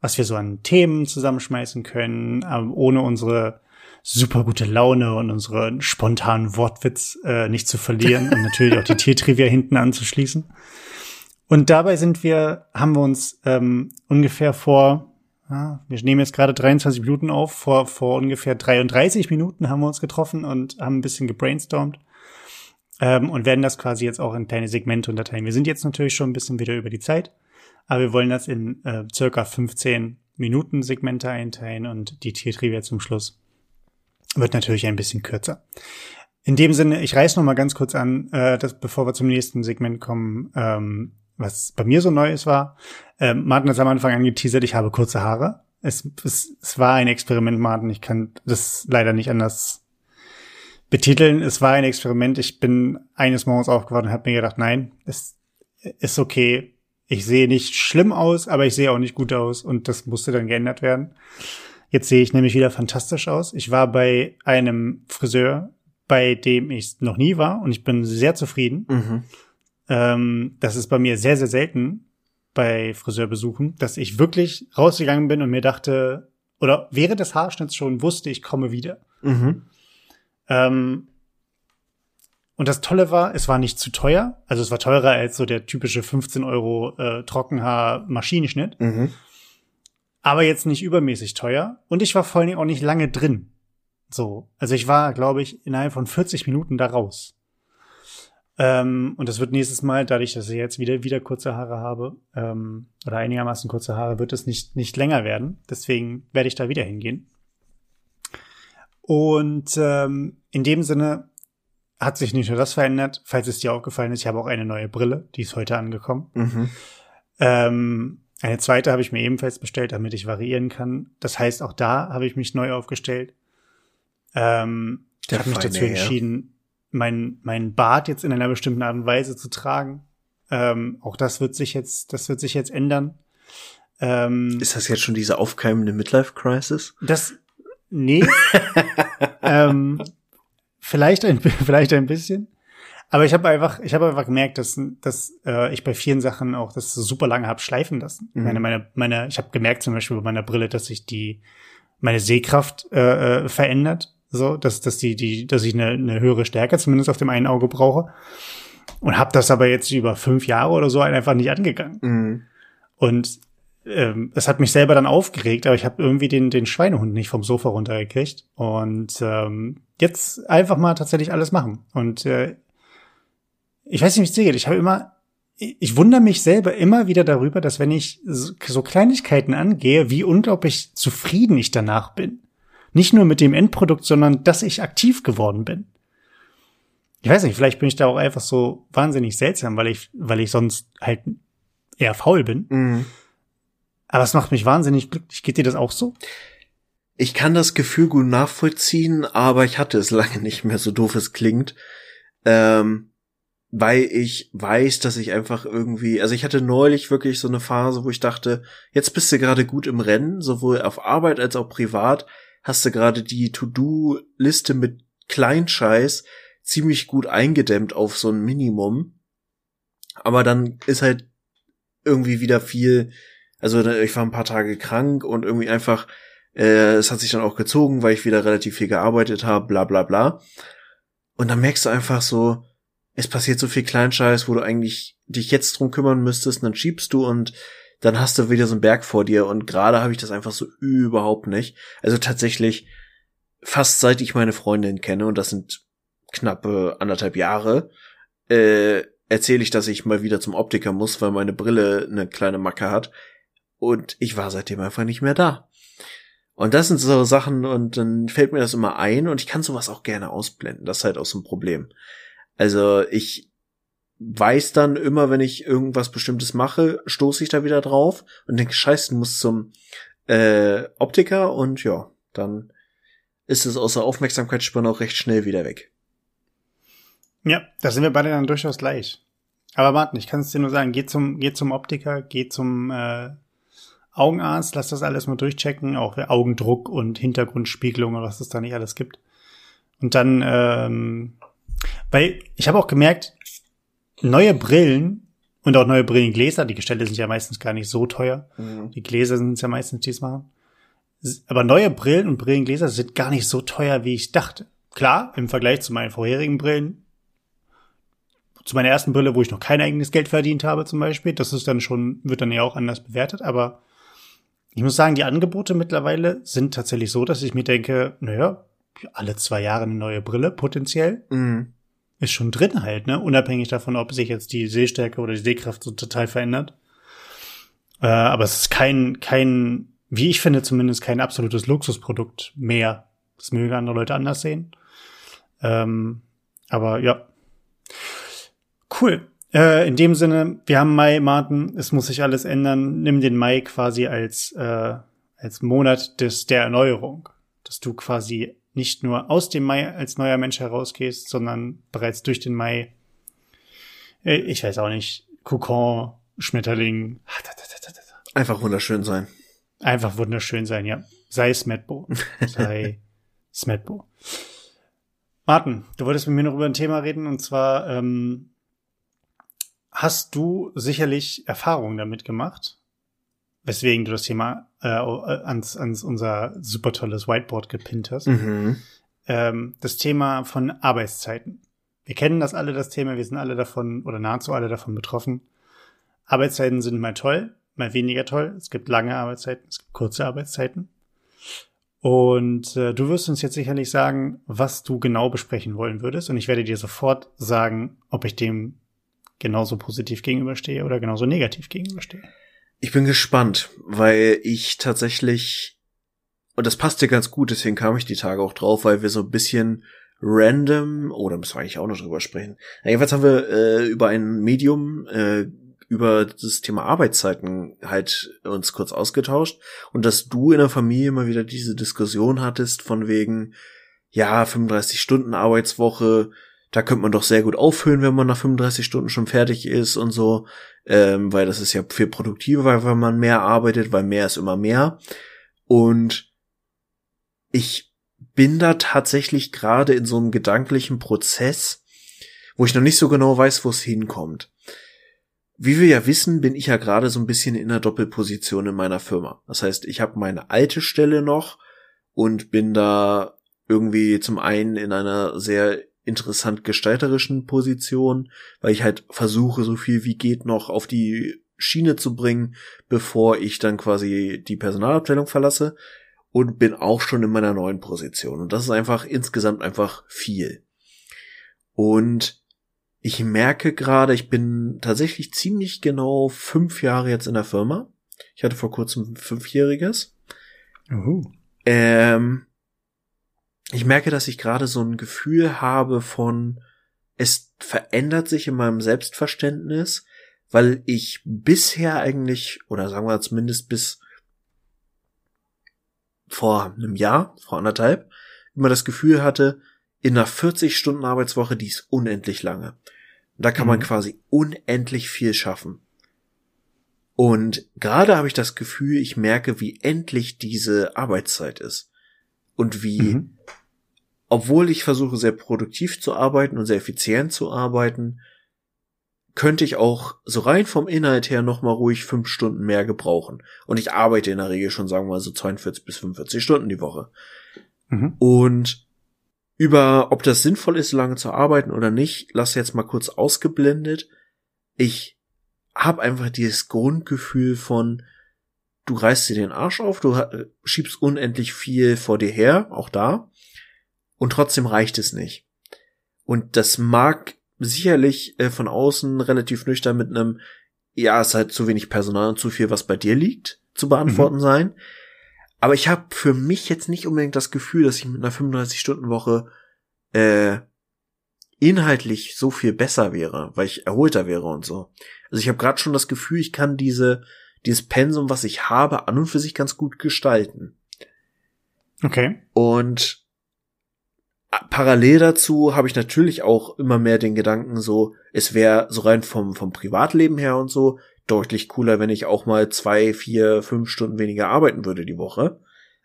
was wir so an Themen zusammenschmeißen können, ähm, ohne unsere super gute Laune und unseren spontanen Wortwitz äh, nicht zu verlieren und natürlich auch die Tiertrivia hinten anzuschließen. Und dabei sind wir, haben wir uns ähm, ungefähr vor, ja, wir nehmen jetzt gerade 23 Minuten auf, vor, vor ungefähr 33 Minuten haben wir uns getroffen und haben ein bisschen gebrainstormt ähm, und werden das quasi jetzt auch in kleine Segmente unterteilen. Wir sind jetzt natürlich schon ein bisschen wieder über die Zeit. Aber wir wollen das in äh, circa 15 Minuten Segmente einteilen und die Tiertrivia zum Schluss wird natürlich ein bisschen kürzer. In dem Sinne, ich reiß noch mal ganz kurz an, äh, dass, bevor wir zum nächsten Segment kommen, ähm, was bei mir so Neues war. Ähm, Martin hat am Anfang angeteasert, ich habe kurze Haare. Es, es, es war ein Experiment, Martin. Ich kann das leider nicht anders betiteln. Es war ein Experiment. Ich bin eines Morgens aufgewacht und habe mir gedacht, nein, es ist okay ich sehe nicht schlimm aus, aber ich sehe auch nicht gut aus und das musste dann geändert werden. Jetzt sehe ich nämlich wieder fantastisch aus. Ich war bei einem Friseur, bei dem ich noch nie war und ich bin sehr zufrieden. Mhm. Ähm, das ist bei mir sehr, sehr selten bei Friseurbesuchen, dass ich wirklich rausgegangen bin und mir dachte, oder während des Haarschnitts schon wusste, ich komme wieder. Mhm. Ähm, und das Tolle war, es war nicht zu teuer. Also es war teurer als so der typische 15 Euro äh, Trockenhaar-Maschinenschnitt. Mhm. Aber jetzt nicht übermäßig teuer. Und ich war vor allen Dingen auch nicht lange drin. So. Also ich war, glaube ich, innerhalb von 40 Minuten da raus. Ähm, und das wird nächstes Mal, dadurch, dass ich jetzt wieder, wieder kurze Haare habe, ähm, oder einigermaßen kurze Haare, wird es nicht, nicht länger werden. Deswegen werde ich da wieder hingehen. Und ähm, in dem Sinne hat sich nicht nur das verändert, falls es dir aufgefallen ist, ich habe auch eine neue Brille, die ist heute angekommen. Mhm. Ähm, eine zweite habe ich mir ebenfalls bestellt, damit ich variieren kann. Das heißt, auch da habe ich mich neu aufgestellt. Ähm, ich habe mich dazu entschieden, mein, mein Bart jetzt in einer bestimmten Art und Weise zu tragen. Ähm, auch das wird sich jetzt, das wird sich jetzt ändern. Ähm, Ist das jetzt schon diese aufkeimende Midlife-Crisis? das, nee, ähm, vielleicht ein, vielleicht ein bisschen. Aber ich habe einfach, ich habe einfach gemerkt, dass, dass äh, ich bei vielen Sachen auch das super lange habe schleifen lassen. Ich Mhm. meine, meine, meine, ich habe gemerkt zum Beispiel bei meiner Brille, dass sich die meine Sehkraft äh, äh, verändert, so, dass dass die die, dass ich eine, eine höhere Stärke zumindest auf dem einen Auge brauche und habe das aber jetzt über fünf Jahre oder so einfach nicht angegangen. Mhm. Und ähm, es hat mich selber dann aufgeregt, aber ich habe irgendwie den, den Schweinehund nicht vom Sofa runtergekriegt. Und ähm, jetzt einfach mal tatsächlich alles machen. Und äh, ich weiß nicht, wie es dir geht. Ich habe immer, ich, wundere mich selber immer wieder darüber, dass wenn ich so Kleinigkeiten angehe, wie unglaublich zufrieden ich danach bin. Nicht nur mit dem Endprodukt, sondern dass ich aktiv geworden bin. Ich weiß nicht, vielleicht bin ich da auch einfach so wahnsinnig seltsam, weil ich, weil ich sonst halt eher faul bin. Mhm. Aber es macht mich wahnsinnig glücklich. Geht dir das auch so? Ich kann das Gefühl gut nachvollziehen, aber ich hatte es lange nicht mehr, so doof es klingt. Ähm, weil ich weiß, dass ich einfach irgendwie, also ich hatte neulich wirklich so eine Phase, wo ich dachte, jetzt bist du gerade gut im Rennen, sowohl auf Arbeit als auch privat, hast du gerade die To-Do-Liste mit Kleinscheiß ziemlich gut eingedämmt auf so ein Minimum. Aber dann ist halt irgendwie wieder viel, also ich war ein paar Tage krank und irgendwie einfach, äh, es hat sich dann auch gezogen, weil ich wieder relativ viel gearbeitet habe, bla bla bla. Und dann merkst du einfach so, es passiert so viel Kleinscheiß, wo du eigentlich dich jetzt drum kümmern müsstest, und dann schiebst du und dann hast du wieder so einen Berg vor dir und gerade habe ich das einfach so überhaupt nicht. Also tatsächlich fast seit ich meine Freundin kenne und das sind knappe anderthalb Jahre, äh, erzähle ich, dass ich mal wieder zum Optiker muss, weil meine Brille eine kleine Macke hat und ich war seitdem einfach nicht mehr da. Und das sind so Sachen und dann fällt mir das immer ein und ich kann sowas auch gerne ausblenden. Das ist halt auch so ein Problem. Also ich weiß dann immer, wenn ich irgendwas Bestimmtes mache, stoße ich da wieder drauf und denke, scheiße, du musst zum äh, Optiker und ja, dann ist es außer Aufmerksamkeitsspanne auch recht schnell wieder weg. Ja, da sind wir beide dann durchaus gleich. Aber Martin, ich kann es dir nur sagen, geh zum, geh zum Optiker, geh zum äh, Augenarzt, lass das alles mal durchchecken, auch Augendruck und Hintergrundspiegelung und was es da nicht alles gibt. Und dann, ähm, weil ich habe auch gemerkt, neue Brillen und auch neue Brillengläser, die Gestelle sind ja meistens gar nicht so teuer. Die Gläser sind es ja meistens, die es machen. Aber neue Brillen und Brillengläser sind gar nicht so teuer, wie ich dachte. Klar, im Vergleich zu meinen vorherigen Brillen, zu meiner ersten Brille, wo ich noch kein eigenes Geld verdient habe zum Beispiel, das ist dann schon, wird dann ja auch anders bewertet, aber ich muss sagen, die Angebote mittlerweile sind tatsächlich so, dass ich mir denke, naja, alle zwei Jahre eine neue Brille potenziell Mhm. Ist schon drin halt, ne? Unabhängig davon, ob sich jetzt die Sehstärke oder die Sehkraft so total verändert. Äh, aber es ist kein, kein, wie ich finde zumindest, kein absolutes Luxusprodukt mehr. Das mögen andere Leute anders sehen. Ähm, aber ja. Cool. Äh, in dem Sinne, wir haben Mai, Martin, es muss sich alles ändern. Nimm den Mai quasi als, äh, als Monat des, der Erneuerung. Dass du quasi nicht nur aus dem Mai als neuer Mensch herausgehst, sondern bereits durch den Mai, äh, ich weiß auch nicht, Kokon, Schmetterling, Einfach wunderschön sein. einfach wunderschön sein, ja. Sei Smetbo. Sei Smetbo. Martin, du wolltest mit mir noch über ein Thema reden und zwar ähm, hast du sicherlich Erfahrungen damit gemacht, weswegen du das Thema äh, ans, ans unser super tolles Whiteboard gepinnt hast. Mhm. Ähm, das Thema von Arbeitszeiten. Wir kennen das alle, das Thema, wir sind alle davon oder nahezu alle davon betroffen. Arbeitszeiten sind mal toll, mal weniger toll. Es gibt lange Arbeitszeiten, es gibt kurze Arbeitszeiten. Und äh, du wirst uns jetzt sicherlich sagen, was du genau besprechen wollen würdest. Und ich werde dir sofort sagen, ob ich dem genauso positiv gegenüberstehe oder genauso negativ gegenüberstehe. Ich bin gespannt, weil ich tatsächlich, und das passt dir ganz gut, deswegen kam ich die Tage auch drauf, weil wir so ein bisschen random, oh, da müssen wir eigentlich auch noch drüber sprechen. Ja, jedenfalls haben wir äh, über ein Medium äh, über das Thema Arbeitszeiten halt uns kurz ausgetauscht und dass du in der Familie immer wieder diese Diskussion hattest von wegen, ja, 35 Stunden Arbeitswoche, da könnte man doch sehr gut aufhören, wenn man nach 35 Stunden schon fertig ist und so, ähm, weil das ist ja viel produktiver, weil man mehr arbeitet, weil mehr ist immer mehr. Und ich bin da tatsächlich gerade in so einem gedanklichen Prozess, wo ich noch nicht so genau weiß, wo es hinkommt. Wie wir ja wissen, bin ich ja gerade so ein bisschen in einer Doppelposition in meiner Firma. Das heißt, ich habe meine alte Stelle noch und bin da irgendwie zum einen in einer sehr interessant gestalterischen Position, weil ich halt versuche, so viel wie geht noch auf die Schiene zu bringen, bevor ich dann quasi die Personalabteilung verlasse und bin auch schon in meiner neuen Position. Und das ist einfach insgesamt einfach viel. Und ich merke gerade, ich bin tatsächlich ziemlich genau fünf Jahre jetzt in der Firma. Ich hatte vor kurzem fünfjähriges. Uh. Ähm, ich merke, dass ich gerade so ein Gefühl habe von, es verändert sich in meinem Selbstverständnis, weil ich bisher eigentlich, oder sagen wir zumindest bis vor einem Jahr, vor anderthalb, immer das Gefühl hatte, in einer 40-Stunden-Arbeitswoche, die ist unendlich lange. Da kann mhm. man quasi unendlich viel schaffen. Und gerade habe ich das Gefühl, ich merke, wie endlich diese Arbeitszeit ist. Und wie mhm obwohl ich versuche, sehr produktiv zu arbeiten und sehr effizient zu arbeiten, könnte ich auch so rein vom Inhalt her noch mal ruhig fünf Stunden mehr gebrauchen. Und ich arbeite in der Regel schon, sagen wir mal, so 42 bis 45 Stunden die Woche. Mhm. Und über, ob das sinnvoll ist, lange zu arbeiten oder nicht, lass jetzt mal kurz ausgeblendet. Ich habe einfach dieses Grundgefühl von, du reißt dir den Arsch auf, du schiebst unendlich viel vor dir her, auch da. Und trotzdem reicht es nicht. Und das mag sicherlich äh, von außen relativ nüchtern mit einem, ja, es ist halt zu wenig Personal und zu viel, was bei dir liegt, zu beantworten mhm. sein. Aber ich habe für mich jetzt nicht unbedingt das Gefühl, dass ich mit einer 35-Stunden-Woche äh, inhaltlich so viel besser wäre, weil ich erholter wäre und so. Also ich habe gerade schon das Gefühl, ich kann diese dieses Pensum, was ich habe, an und für sich ganz gut gestalten. Okay. Und parallel dazu habe ich natürlich auch immer mehr den Gedanken so, es wäre so rein vom, vom Privatleben her und so deutlich cooler, wenn ich auch mal zwei, vier, fünf Stunden weniger arbeiten würde die Woche.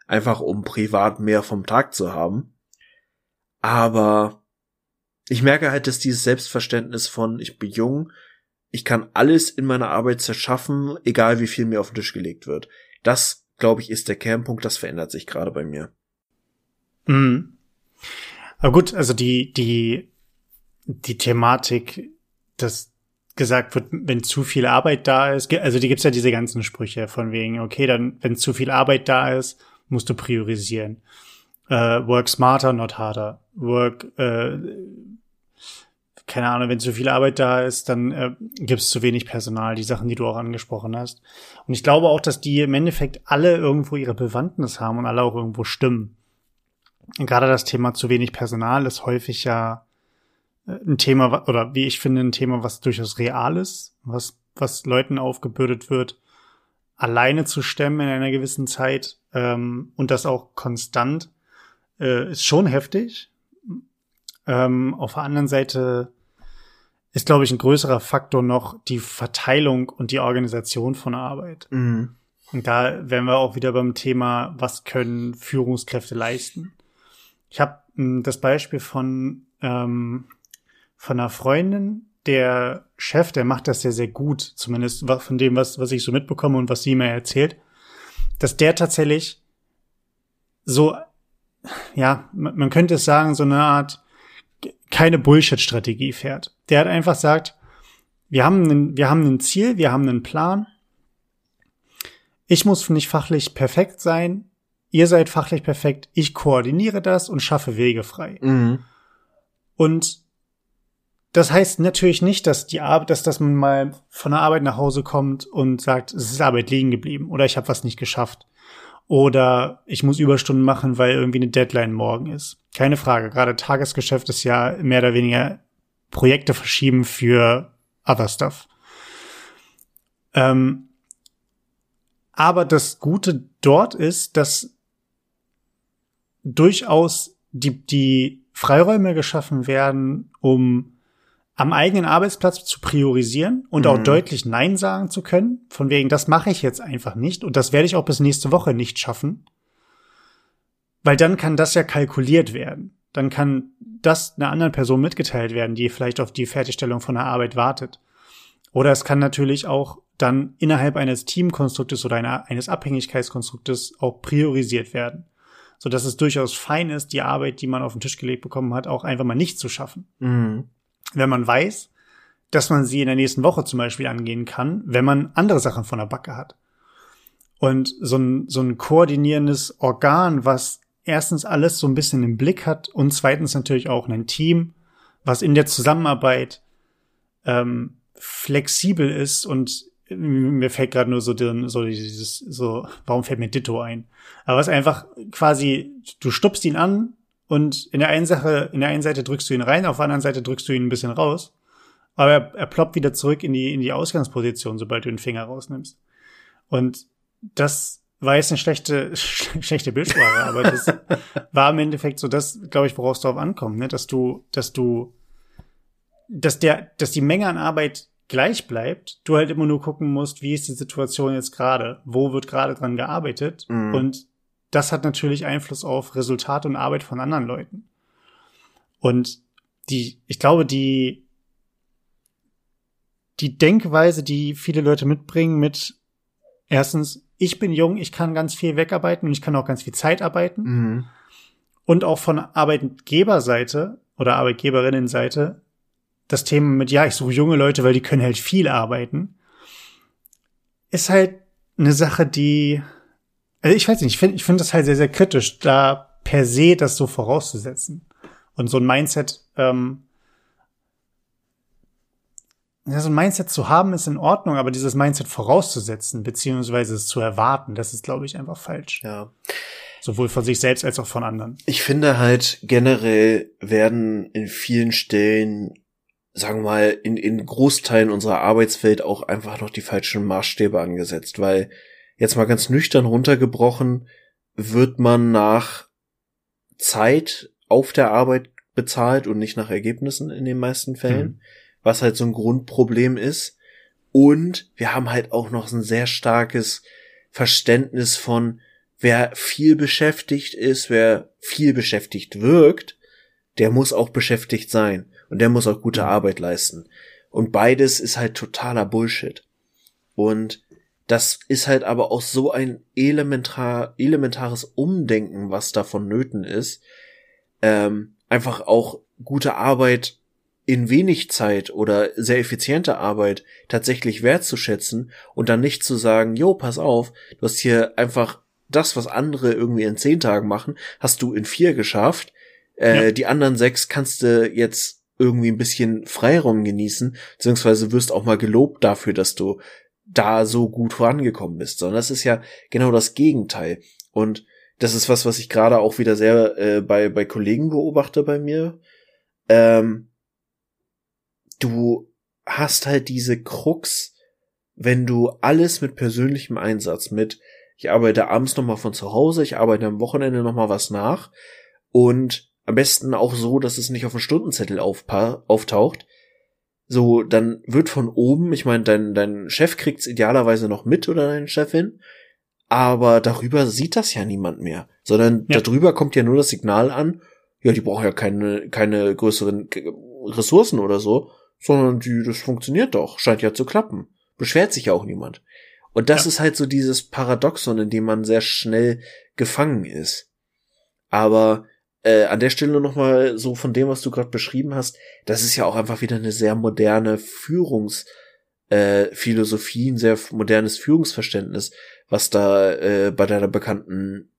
Einfach um privat mehr vom Tag zu haben. Aber ich merke halt, dass dieses Selbstverständnis von, ich bin jung, ich kann alles in meiner Arbeit zerschaffen, egal wie viel mir auf den Tisch gelegt wird. Das, glaube ich, ist der Kernpunkt, das verändert sich gerade bei mir. Mhm. Aber gut, also die, die, die Thematik, dass gesagt wird, wenn zu viel Arbeit da ist, also die gibt's ja diese ganzen Sprüche von wegen, okay, dann, wenn zu viel Arbeit da ist, musst du priorisieren. Uh, work smarter, not harder. Work, äh, keine Ahnung, wenn zu viel Arbeit da ist, dann äh, gibt es zu wenig Personal, die Sachen, die du auch angesprochen hast. Und ich glaube auch, dass die im Endeffekt alle irgendwo ihre Bewandtnis haben und alle auch irgendwo stimmen gerade das Thema zu wenig Personal ist häufig ja äh, ein Thema, oder wie ich finde, ein Thema, was durchaus real ist, was, was Leuten aufgebürdet wird, alleine zu stemmen in einer gewissen Zeit ähm, und das auch konstant, äh, ist schon heftig. Ähm, auf der anderen Seite ist, glaube ich, ein größerer Faktor noch die Verteilung und die Organisation von Arbeit. Mhm. Und da wären wir auch wieder beim Thema, was können Führungskräfte leisten? Ich habe hm, das Beispiel von, ähm, von einer Freundin, der Chef, der macht das sehr, sehr gut, zumindest von dem, was, was ich so mitbekomme und was sie mir erzählt, dass der tatsächlich so, ja, man könnte es sagen, so eine Art keine Bullshit-Strategie fährt. Der hat einfach sagt, wir haben, einen, wir haben ein Ziel, wir haben einen Plan. Ich muss nicht fachlich perfekt sein ihr seid fachlich perfekt, ich koordiniere das und schaffe Wege frei. Mhm. Und das heißt natürlich nicht, dass die Arbeit, dass, dass man mal von der Arbeit nach Hause kommt und sagt, es ist Arbeit liegen geblieben oder ich habe was nicht geschafft. oder ich muss Überstunden machen, weil irgendwie eine Deadline morgen ist. Keine Frage. Gerade Tagesgeschäft ist ja mehr oder weniger Projekte verschieben für other stuff. Ähm, aber das Gute dort ist, dass durchaus die, die Freiräume geschaffen werden, um am eigenen Arbeitsplatz zu priorisieren und mhm. auch deutlich Nein sagen zu können. Von wegen, das mache ich jetzt einfach nicht und das werde ich auch bis nächste Woche nicht schaffen. Weil dann kann das ja kalkuliert werden. Dann kann das einer anderen Person mitgeteilt werden, die vielleicht auf die Fertigstellung von der Arbeit wartet. Oder es kann natürlich auch dann innerhalb eines Teamkonstruktes oder einer, eines Abhängigkeitskonstruktes auch priorisiert werden. So dass es durchaus fein ist, die Arbeit, die man auf den Tisch gelegt bekommen hat, auch einfach mal nicht zu schaffen. Mhm wenn man weiß, dass man sie in der nächsten Woche zum Beispiel angehen kann, wenn man andere Sachen von der Backe hat. Und so ein, so ein koordinierendes Organ, was erstens alles so ein bisschen im Blick hat und zweitens natürlich auch ein Team, was in der Zusammenarbeit ähm, flexibel ist und mir fällt gerade nur so, so dieses, so, warum fällt mir Ditto ein? Aber es ist einfach quasi, du stupst ihn an, und in der einen Sache, in der einen Seite drückst du ihn rein, auf der anderen Seite drückst du ihn ein bisschen raus. Aber er, er ploppt wieder zurück in die, in die Ausgangsposition, sobald du den Finger rausnimmst. Und das war jetzt eine schlechte, schlechte Bildsprache, aber das war im Endeffekt so das, glaube ich, woraus darauf ankommt, ne? dass du, dass du, dass der, dass die Menge an Arbeit gleich bleibt, du halt immer nur gucken musst, wie ist die Situation jetzt gerade, wo wird gerade dran gearbeitet mhm. und das hat natürlich Einfluss auf Resultate und Arbeit von anderen Leuten. Und die, ich glaube, die, die Denkweise, die viele Leute mitbringen mit erstens, ich bin jung, ich kann ganz viel wegarbeiten und ich kann auch ganz viel Zeit arbeiten. Mhm. Und auch von Arbeitgeberseite oder Arbeitgeberinnenseite das Thema mit, ja, ich suche junge Leute, weil die können halt viel arbeiten, ist halt eine Sache, die also ich weiß nicht, ich finde ich finde das halt sehr, sehr kritisch, da per se das so vorauszusetzen. Und so ein Mindset, ähm, ja, so ein Mindset zu haben ist in Ordnung, aber dieses Mindset vorauszusetzen, beziehungsweise es zu erwarten, das ist, glaube ich, einfach falsch. Ja. Sowohl von sich selbst als auch von anderen. Ich finde halt generell werden in vielen Stellen, sagen wir mal, in, in Großteilen unserer Arbeitswelt auch einfach noch die falschen Maßstäbe angesetzt, weil jetzt mal ganz nüchtern runtergebrochen, wird man nach Zeit auf der Arbeit bezahlt und nicht nach Ergebnissen in den meisten Fällen, mhm. Was halt so ein Grundproblem ist. Und wir haben halt auch noch ein sehr starkes Verständnis von, wer viel beschäftigt ist, wer viel beschäftigt wirkt, der muss auch beschäftigt sein und der muss auch gute mhm. Arbeit leisten. Und beides ist halt totaler Bullshit. Und das ist halt aber auch so ein elementar, elementares Umdenken, was da vonnöten ist. Ähm, einfach auch gute Arbeit in wenig Zeit oder sehr effiziente Arbeit tatsächlich wertzuschätzen und dann nicht zu sagen, jo, pass auf, du hast hier einfach das, was andere irgendwie in zehn Tagen machen, hast du in vier geschafft. Äh, ja. Die anderen sechs kannst du jetzt irgendwie ein bisschen Freiraum genießen, beziehungsweise wirst auch mal gelobt dafür, dass du da so gut vorangekommen bist, sondern das ist ja genau das Gegenteil. Und das ist was, was ich gerade auch wieder sehr äh, bei, bei Kollegen beobachte bei mir. Ähm, du hast halt diese Krux, wenn du alles mit persönlichem Einsatz, mit ich arbeite abends nochmal von zu Hause, ich arbeite am Wochenende nochmal was nach und am besten auch so, dass es nicht auf dem Stundenzettel auftaucht, so, dann wird von oben, ich meine, dein, dein Chef kriegt's idealerweise noch mit oder deine Chefin, aber darüber sieht das ja niemand mehr, sondern ja. darüber kommt ja nur das Signal an, ja, die brauchen ja keine, keine größeren Ressourcen oder so, sondern die, das funktioniert doch, scheint ja zu klappen. Beschwert sich ja auch niemand. Und das ja. ist halt so dieses Paradoxon, in dem man sehr schnell gefangen ist. Aber äh, an der Stelle nochmal so von dem, was du gerade beschrieben hast, das ist ja auch einfach wieder eine sehr moderne Führungsphilosophie, äh, ein sehr modernes Führungsverständnis, was da äh, bei deiner Bekannten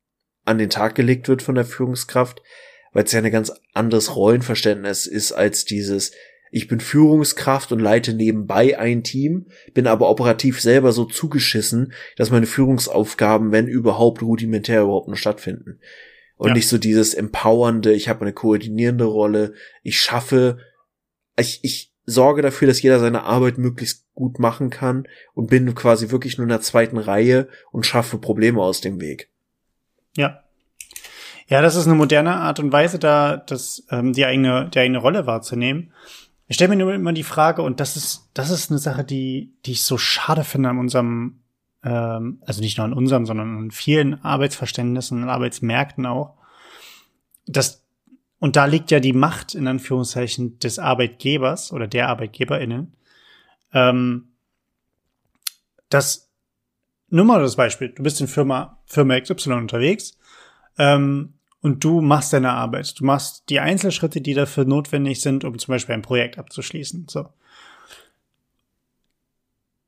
an den Tag gelegt wird von der Führungskraft, weil es ja ein ganz anderes Rollenverständnis ist als dieses, ich bin Führungskraft und leite nebenbei ein Team, bin aber operativ selber so zugeschissen, dass meine Führungsaufgaben, wenn überhaupt, rudimentär überhaupt nur stattfinden. Und ja. nicht so dieses empowernde, ich habe eine koordinierende Rolle, ich schaffe, ich, ich sorge dafür, dass jeder seine Arbeit möglichst gut machen kann und bin quasi wirklich nur in der zweiten Reihe und schaffe Probleme aus dem Weg. Ja. Ja, das ist eine moderne Art und Weise, da das ähm, die eigene die eigene Rolle wahrzunehmen. Ich stelle mir nur immer die Frage, und das ist, das ist eine Sache, die, die ich so schade finde an unserem, ähm, also nicht nur an unserem, sondern an vielen Arbeitsverständnissen und Arbeitsmärkten auch, dass, und da liegt ja die Macht, in Anführungszeichen, des Arbeitgebers oder der ArbeitgeberInnen, ähm, dass, nur mal das Beispiel, du bist in Firma, Firma XY unterwegs, ähm, und du machst deine Arbeit. Du machst die Einzelschritte, die dafür notwendig sind, um zum Beispiel ein Projekt abzuschließen. So.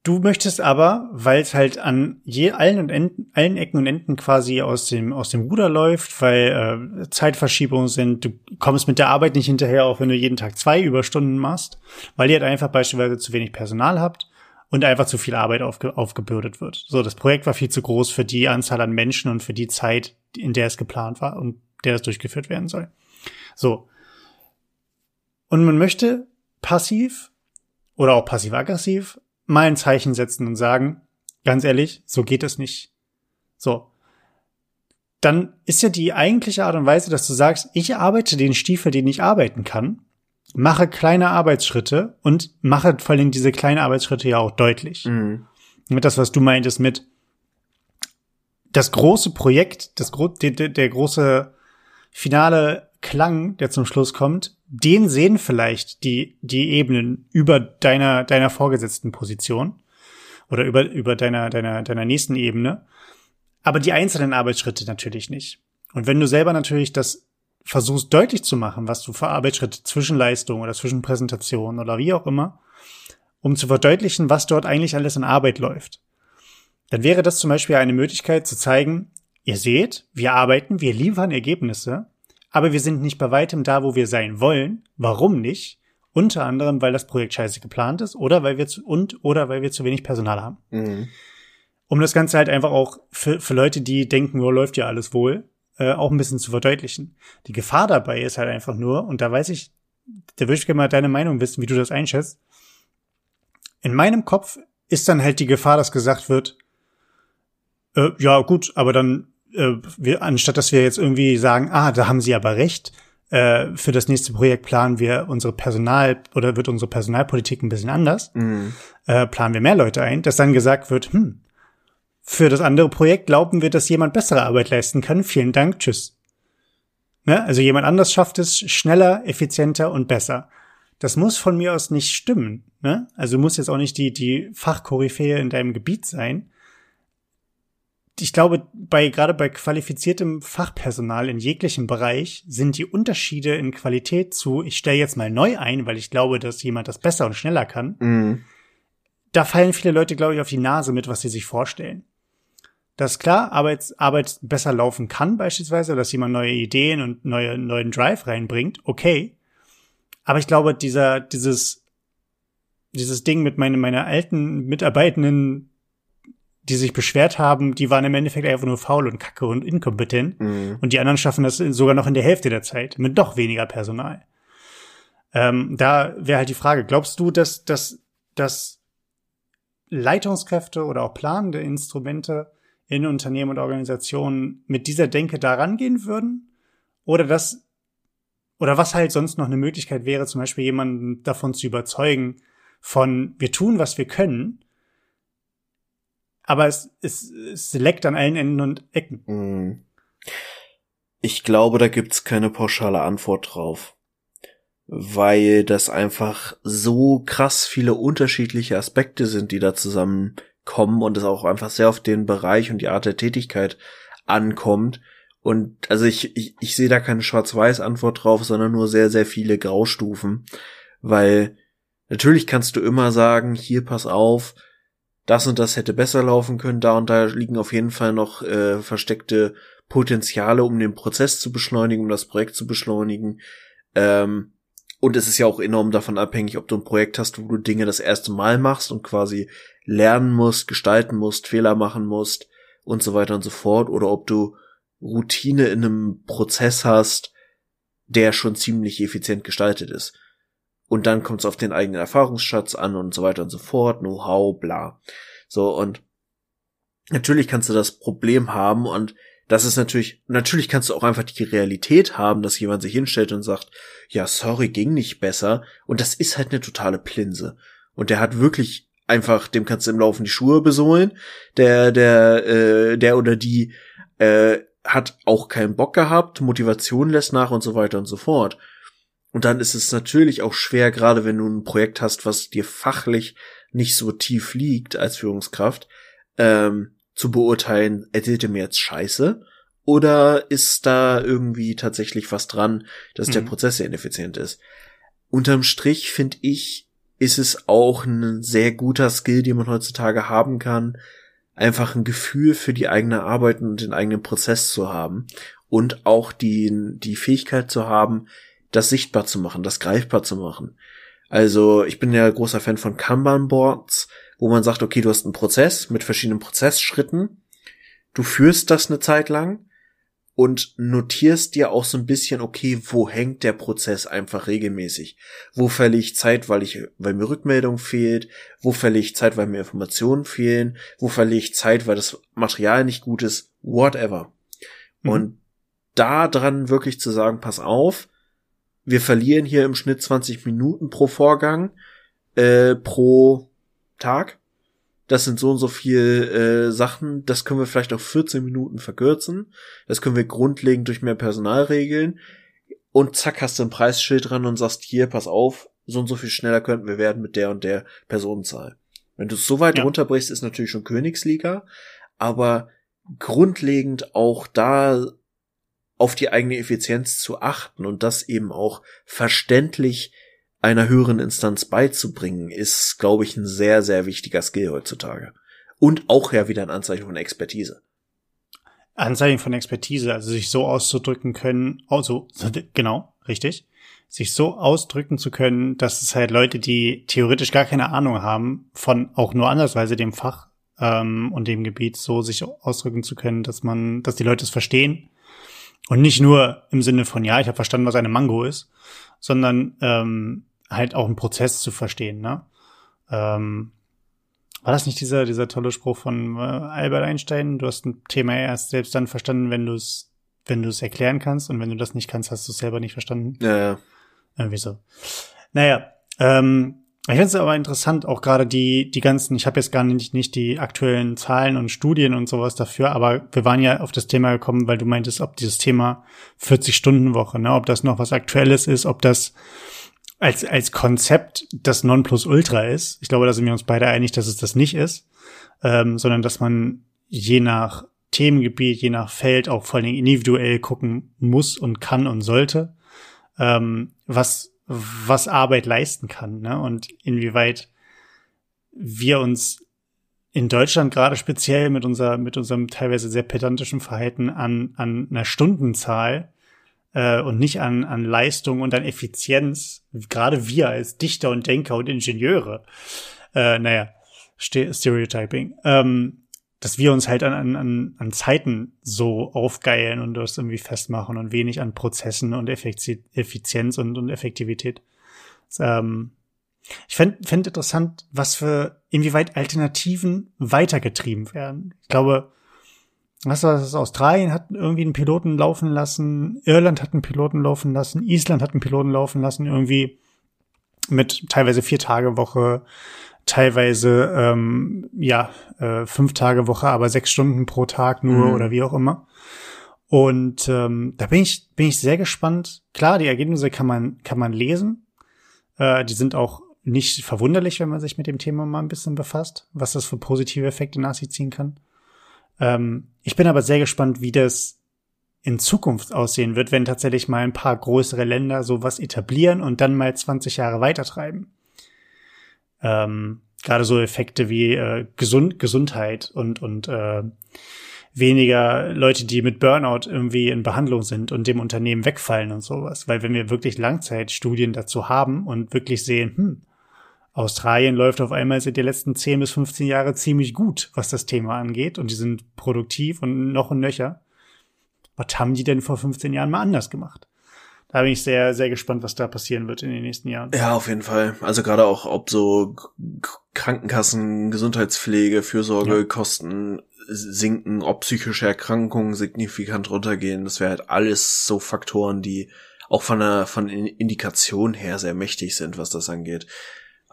Du möchtest aber, weil es halt an je allen und Enden, allen Ecken und Enden quasi aus dem aus dem Ruder läuft, weil äh, Zeitverschiebungen sind, du kommst mit der Arbeit nicht hinterher, auch wenn du jeden Tag zwei Überstunden machst, weil ihr halt einfach beispielsweise zu wenig Personal habt und einfach zu viel Arbeit aufge aufgebürdet wird. So, das Projekt war viel zu groß für die Anzahl an Menschen und für die Zeit, in der es geplant war und der das durchgeführt werden soll. So. Und man möchte passiv oder auch passiv-aggressiv mal ein Zeichen setzen und sagen, ganz ehrlich, so geht es nicht. So. Dann ist ja die eigentliche Art und Weise, dass du sagst, ich arbeite den Stiefel, den ich arbeiten kann, mache kleine Arbeitsschritte und mache vor allem diese kleinen Arbeitsschritte ja auch deutlich. Mhm. Mit das, was du meintest mit das große Projekt, das der, der große finale Klang, der zum Schluss kommt, den sehen vielleicht die, die Ebenen über deiner, deiner vorgesetzten Position oder über, über deiner, deiner, deiner nächsten Ebene. Aber die einzelnen Arbeitsschritte natürlich nicht. Und wenn du selber natürlich das versuchst deutlich zu machen, was du für Arbeitsschritte Zwischenleistung oder Zwischenpräsentation oder wie auch immer, um zu verdeutlichen, was dort eigentlich alles in Arbeit läuft, dann wäre das zum Beispiel eine Möglichkeit zu zeigen, Ihr seht, wir arbeiten, wir liefern Ergebnisse, aber wir sind nicht bei weitem da, wo wir sein wollen. Warum nicht? Unter anderem, weil das Projekt scheiße geplant ist oder weil wir zu, und oder weil wir zu wenig Personal haben. Mhm. Um das Ganze halt einfach auch für, für Leute, die denken, oh, läuft ja alles wohl, äh, auch ein bisschen zu verdeutlichen. Die Gefahr dabei ist halt einfach nur, und da weiß ich, da würde ich gerne mal deine Meinung wissen, wie du das einschätzt. In meinem Kopf ist dann halt die Gefahr, dass gesagt wird, äh, ja gut, aber dann äh, wir, anstatt dass wir jetzt irgendwie sagen, ah, da haben sie aber recht, äh, für das nächste Projekt planen wir unsere Personal oder wird unsere Personalpolitik ein bisschen anders, mhm. äh, planen wir mehr Leute ein, dass dann gesagt wird, hm, für das andere Projekt glauben wir, dass jemand bessere Arbeit leisten kann. Vielen Dank, tschüss. Ne? Also jemand anders schafft es schneller, effizienter und besser. Das muss von mir aus nicht stimmen. Ne? Also muss jetzt auch nicht die, die Fachkoryphäe in deinem Gebiet sein ich glaube, bei, gerade bei qualifiziertem Fachpersonal in jeglichem Bereich sind die Unterschiede in Qualität zu, ich stelle jetzt mal neu ein, weil ich glaube, dass jemand das besser und schneller kann. Mhm. Da fallen viele Leute, glaube ich, auf die Nase mit, was sie sich vorstellen. Dass klar, Arbeits, Arbeit besser laufen kann, beispielsweise, dass jemand neue Ideen und neue, neuen Drive reinbringt, okay. Aber ich glaube, dieser, dieses, dieses Ding mit meine, meiner alten Mitarbeitenden die sich beschwert haben, die waren im Endeffekt einfach nur faul und kacke und inkompetent. Mhm. Und die anderen schaffen das sogar noch in der Hälfte der Zeit mit doch weniger Personal. Ähm, da wäre halt die Frage, glaubst du, dass, dass, dass Leitungskräfte oder auch planende Instrumente in Unternehmen und Organisationen mit dieser Denke da rangehen würden? Oder das, oder was halt sonst noch eine Möglichkeit wäre, zum Beispiel jemanden davon zu überzeugen, von wir tun, was wir können, aber es, es, es leckt an allen Enden und Ecken. Mhm. Ich glaube, da gibt's keine pauschale Antwort drauf. Weil das einfach so krass viele unterschiedliche Aspekte sind, die da zusammenkommen und es auch einfach sehr auf den Bereich und die Art der Tätigkeit ankommt. Und also ich, ich, ich sehe da keine Schwarz-Weiß-Antwort drauf, sondern nur sehr, sehr viele Graustufen. Weil natürlich kannst du immer sagen, hier pass auf, das und das hätte besser laufen können, da und da liegen auf jeden Fall noch äh, versteckte Potenziale, um den Prozess zu beschleunigen, um das Projekt zu beschleunigen. Ähm, und es ist ja auch enorm davon abhängig, ob du ein Projekt hast, wo du Dinge das erste Mal machst und quasi lernen musst, gestalten musst, Fehler machen musst und so weiter und so fort, oder ob du Routine in einem Prozess hast, der schon ziemlich effizient gestaltet ist. Und dann kommt es auf den eigenen Erfahrungsschatz an und so weiter und so fort, Know-how, bla. So, und natürlich kannst du das Problem haben und das ist natürlich, natürlich kannst du auch einfach die Realität haben, dass jemand sich hinstellt und sagt, ja, sorry, ging nicht besser. Und das ist halt eine totale Plinse. Und der hat wirklich einfach, dem kannst du im Laufen die Schuhe besohlen. Der, der, äh, der oder die äh, hat auch keinen Bock gehabt, Motivation lässt nach und so weiter und so fort. Und dann ist es natürlich auch schwer, gerade wenn du ein Projekt hast, was dir fachlich nicht so tief liegt als Führungskraft, ähm, zu beurteilen, erzählt er mir jetzt Scheiße oder ist da irgendwie tatsächlich was dran, dass mhm. der Prozess sehr ineffizient ist. Unterm Strich finde ich, ist es auch ein sehr guter Skill, den man heutzutage haben kann, einfach ein Gefühl für die eigene Arbeit und den eigenen Prozess zu haben und auch die, die Fähigkeit zu haben, das sichtbar zu machen, das greifbar zu machen. Also ich bin ja großer Fan von Kanban-Boards, wo man sagt, okay, du hast einen Prozess mit verschiedenen Prozessschritten, du führst das eine Zeit lang und notierst dir auch so ein bisschen, okay, wo hängt der Prozess einfach regelmäßig? Wo verliere ich Zeit, weil ich, weil mir Rückmeldung fehlt? Wo verliere ich Zeit, weil mir Informationen fehlen? Wo verliere ich Zeit, weil das Material nicht gut ist? Whatever. Mhm. Und da dran wirklich zu sagen, pass auf, wir verlieren hier im Schnitt 20 Minuten pro Vorgang, äh, pro Tag. Das sind so und so viel äh, Sachen. Das können wir vielleicht auf 14 Minuten verkürzen. Das können wir grundlegend durch mehr Personal regeln. Und zack, hast du ein Preisschild dran und sagst, hier, pass auf, so und so viel schneller könnten wir werden mit der und der Personenzahl. Wenn du es so weit ja. runterbrichst, ist natürlich schon Königsliga, aber grundlegend auch da auf die eigene Effizienz zu achten und das eben auch verständlich einer höheren Instanz beizubringen, ist, glaube ich, ein sehr, sehr wichtiger Skill heutzutage. Und auch ja wieder ein Anzeichen von Expertise. Anzeichen von Expertise, also sich so auszudrücken können, also genau, richtig, sich so ausdrücken zu können, dass es halt Leute, die theoretisch gar keine Ahnung haben von auch nur andersweise dem Fach ähm, und dem Gebiet, so sich ausdrücken zu können, dass man, dass die Leute es verstehen und nicht nur im Sinne von ja, ich habe verstanden, was eine Mango ist, sondern ähm, halt auch einen Prozess zu verstehen, ne? Ähm, war das nicht dieser, dieser tolle Spruch von äh, Albert Einstein? Du hast ein Thema erst selbst dann verstanden, wenn du es, wenn du es erklären kannst und wenn du das nicht kannst, hast du es selber nicht verstanden. Ja, ja. Irgendwie so. Naja, ähm, ich finde es aber interessant, auch gerade die, die ganzen, ich habe jetzt gar nicht, nicht die aktuellen Zahlen und Studien und sowas dafür, aber wir waren ja auf das Thema gekommen, weil du meintest, ob dieses Thema 40-Stunden-Woche, ne, ob das noch was Aktuelles ist, ob das als, als Konzept das Nonplusultra ist. Ich glaube, da sind wir uns beide einig, dass es das nicht ist, ähm, sondern dass man je nach Themengebiet, je nach Feld auch vor allen Dingen individuell gucken muss und kann und sollte, ähm, was, was Arbeit leisten kann ne? und inwieweit wir uns in Deutschland gerade speziell mit unser, mit unserem teilweise sehr pedantischen Verhalten an, an einer Stundenzahl äh, und nicht an, an Leistung und an Effizienz, gerade wir als Dichter und Denker und Ingenieure, äh, naja, Stereotyping, ähm, dass wir uns halt an, an, an Zeiten so aufgeilen und das irgendwie festmachen und wenig an Prozessen und Effizienz und, und Effektivität. ähm, ich fände fänd interessant, was für, inwieweit Alternativen weitergetrieben werden. Ich glaube, was war das? Australien hat irgendwie einen Piloten laufen lassen, Irland hat einen Piloten laufen lassen, Island hat einen Piloten laufen lassen, irgendwie mit teilweise vier Tage Woche, teilweise ähm, ja äh, fünf Tage Woche, aber sechs Stunden pro Tag nur mhm. oder wie auch immer. Und ähm, da bin ich bin ich sehr gespannt. Klar, die Ergebnisse kann man kann man lesen. Äh, die sind auch nicht verwunderlich, wenn man sich mit dem Thema mal ein bisschen befasst, was das für positive Effekte nach sich ziehen kann. Ähm, ich bin aber sehr gespannt, wie das in Zukunft aussehen wird, wenn tatsächlich mal ein paar größere Länder sowas etablieren und dann mal 20 Jahre weitertreiben. Ähm, Gerade so Effekte wie äh, Gesund Gesundheit und und äh, weniger Leute, die mit Burnout irgendwie in Behandlung sind und dem Unternehmen wegfallen und sowas. Weil wenn wir wirklich Langzeitstudien dazu haben und wirklich sehen, hm, Australien läuft auf einmal seit den letzten 10 bis 15 Jahre ziemlich gut, was das Thema angeht und die sind produktiv und noch und nöcher. Was haben die denn vor 15 Jahren mal anders gemacht? Da bin ich sehr, sehr gespannt, was da passieren wird in den nächsten Jahren. Ja, auf jeden Fall. Also gerade auch, ob so Krankenkassen, Gesundheitspflege, Fürsorge, ja. Kosten sinken, ob psychische Erkrankungen signifikant runtergehen. Das wäre halt alles so Faktoren, die auch von der von Indikation her sehr mächtig sind, was das angeht.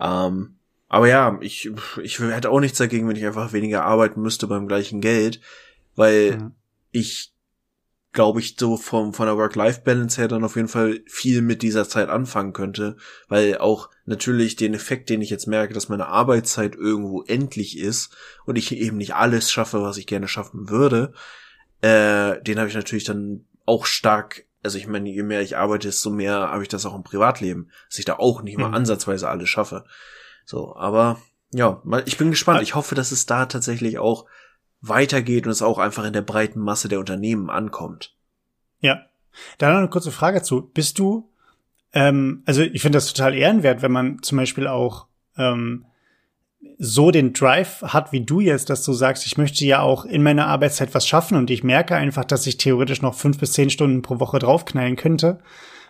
Ähm, aber ja, ich, ich hätte auch nichts dagegen, wenn ich einfach weniger arbeiten müsste beim gleichen Geld, weil mhm. ich glaube ich, so vom, von der Work-Life-Balance her dann auf jeden Fall viel mit dieser Zeit anfangen könnte, weil auch natürlich den Effekt, den ich jetzt merke, dass meine Arbeitszeit irgendwo endlich ist und ich eben nicht alles schaffe, was ich gerne schaffen würde, äh, den habe ich natürlich dann auch stark, also ich meine, je mehr ich arbeite, desto mehr habe ich das auch im Privatleben, dass ich da auch nicht mal mhm. ansatzweise alles schaffe. So, aber ja, ich bin gespannt. Ich hoffe, dass es da tatsächlich auch weitergeht und es auch einfach in der breiten Masse der Unternehmen ankommt. Ja. Da noch eine kurze Frage zu. Bist du, ähm, also ich finde das total ehrenwert, wenn man zum Beispiel auch ähm, so den Drive hat wie du jetzt, dass du sagst, ich möchte ja auch in meiner Arbeitszeit was schaffen und ich merke einfach, dass ich theoretisch noch fünf bis zehn Stunden pro Woche draufknallen könnte,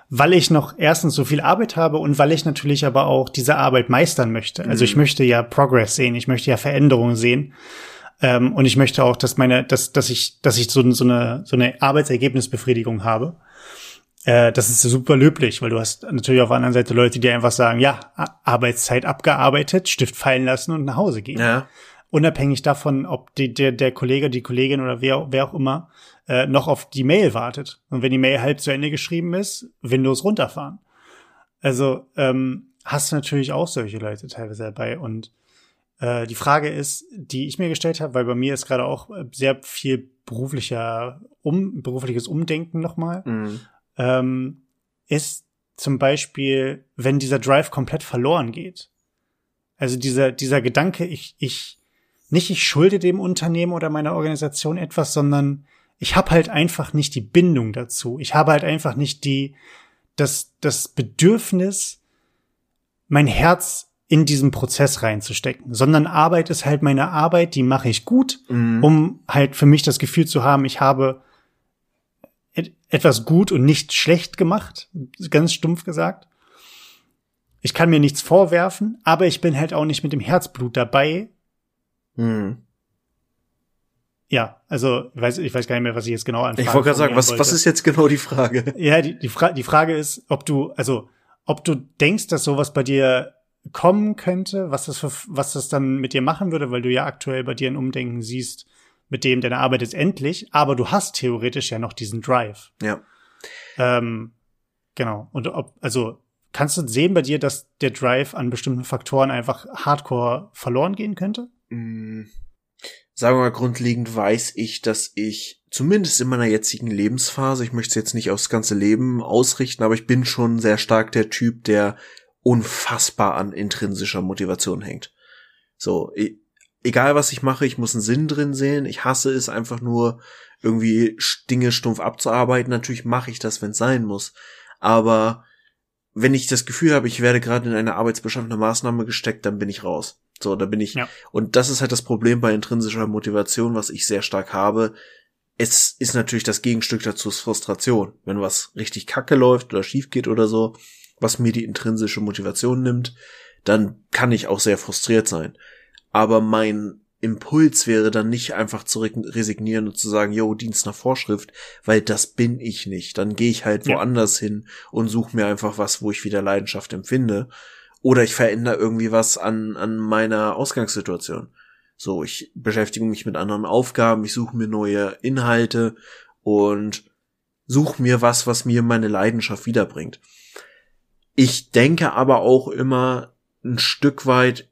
weil ich noch erstens so viel Arbeit habe und weil ich natürlich aber auch diese Arbeit meistern möchte. Also ich mhm. möchte ja Progress sehen, ich möchte ja Veränderungen sehen. Ähm, und ich möchte auch, dass meine, dass, dass ich, dass ich so, so eine, so eine Arbeitsergebnisbefriedigung habe. Äh, das ist super löblich, weil du hast natürlich auf der anderen Seite Leute, die einfach sagen, ja, Arbeitszeit abgearbeitet, Stift fallen lassen und nach Hause gehen. Ja. Unabhängig davon, ob die, der, der Kollege, die Kollegin oder wer, wer auch immer äh, noch auf die Mail wartet. Und wenn die Mail halb zu Ende geschrieben ist, Windows runterfahren. Also ähm, hast du natürlich auch solche Leute teilweise dabei. Und äh, die Frage ist, die ich mir gestellt habe, weil bei mir ist gerade auch äh, sehr viel beruflicher um berufliches Umdenken nochmal, mhm. ähm, ist zum Beispiel, wenn dieser Drive komplett verloren geht. Also dieser dieser Gedanke, ich ich nicht ich schulde dem Unternehmen oder meiner Organisation etwas, sondern ich habe halt einfach nicht die Bindung dazu. Ich habe halt einfach nicht die das das Bedürfnis, mein Herz in diesen Prozess reinzustecken, sondern Arbeit ist halt meine Arbeit, die mache ich gut, mhm. um halt für mich das Gefühl zu haben, ich habe et etwas gut und nicht schlecht gemacht, ganz stumpf gesagt. Ich kann mir nichts vorwerfen, aber ich bin halt auch nicht mit dem Herzblut dabei. Mhm. Ja, also ich weiß, ich weiß gar nicht mehr, was ich jetzt genau anfange. Ich wollte gerade sagen, was, was ist jetzt genau die Frage? Ja, die, die, Fra die Frage ist, ob du, also ob du denkst, dass sowas bei dir kommen könnte, was das, für, was das dann mit dir machen würde, weil du ja aktuell bei dir ein Umdenken siehst, mit dem deine Arbeit ist endlich, aber du hast theoretisch ja noch diesen Drive. Ja. Ähm, genau. Und ob, also kannst du sehen bei dir, dass der Drive an bestimmten Faktoren einfach hardcore verloren gehen könnte? Mm, sagen wir mal, grundlegend weiß ich, dass ich zumindest in meiner jetzigen Lebensphase, ich möchte es jetzt nicht aufs ganze Leben ausrichten, aber ich bin schon sehr stark der Typ, der unfassbar an intrinsischer Motivation hängt. So, egal was ich mache, ich muss einen Sinn drin sehen. Ich hasse es einfach nur, irgendwie Dinge stumpf abzuarbeiten. Natürlich mache ich das, wenn es sein muss. Aber wenn ich das Gefühl habe, ich werde gerade in eine arbeitsbeschaffende Maßnahme gesteckt, dann bin ich raus. So, da bin ich. Ja. Und das ist halt das Problem bei intrinsischer Motivation, was ich sehr stark habe. Es ist natürlich das Gegenstück dazu ist Frustration. Wenn was richtig kacke läuft oder schief geht oder so, was mir die intrinsische Motivation nimmt, dann kann ich auch sehr frustriert sein. Aber mein Impuls wäre dann nicht einfach zu resignieren und zu sagen, yo, Dienst nach Vorschrift, weil das bin ich nicht. Dann gehe ich halt woanders ja. hin und suche mir einfach was, wo ich wieder Leidenschaft empfinde. Oder ich verändere irgendwie was an, an meiner Ausgangssituation. So, ich beschäftige mich mit anderen Aufgaben, ich suche mir neue Inhalte und suche mir was, was mir meine Leidenschaft wiederbringt. Ich denke aber auch immer ein Stück weit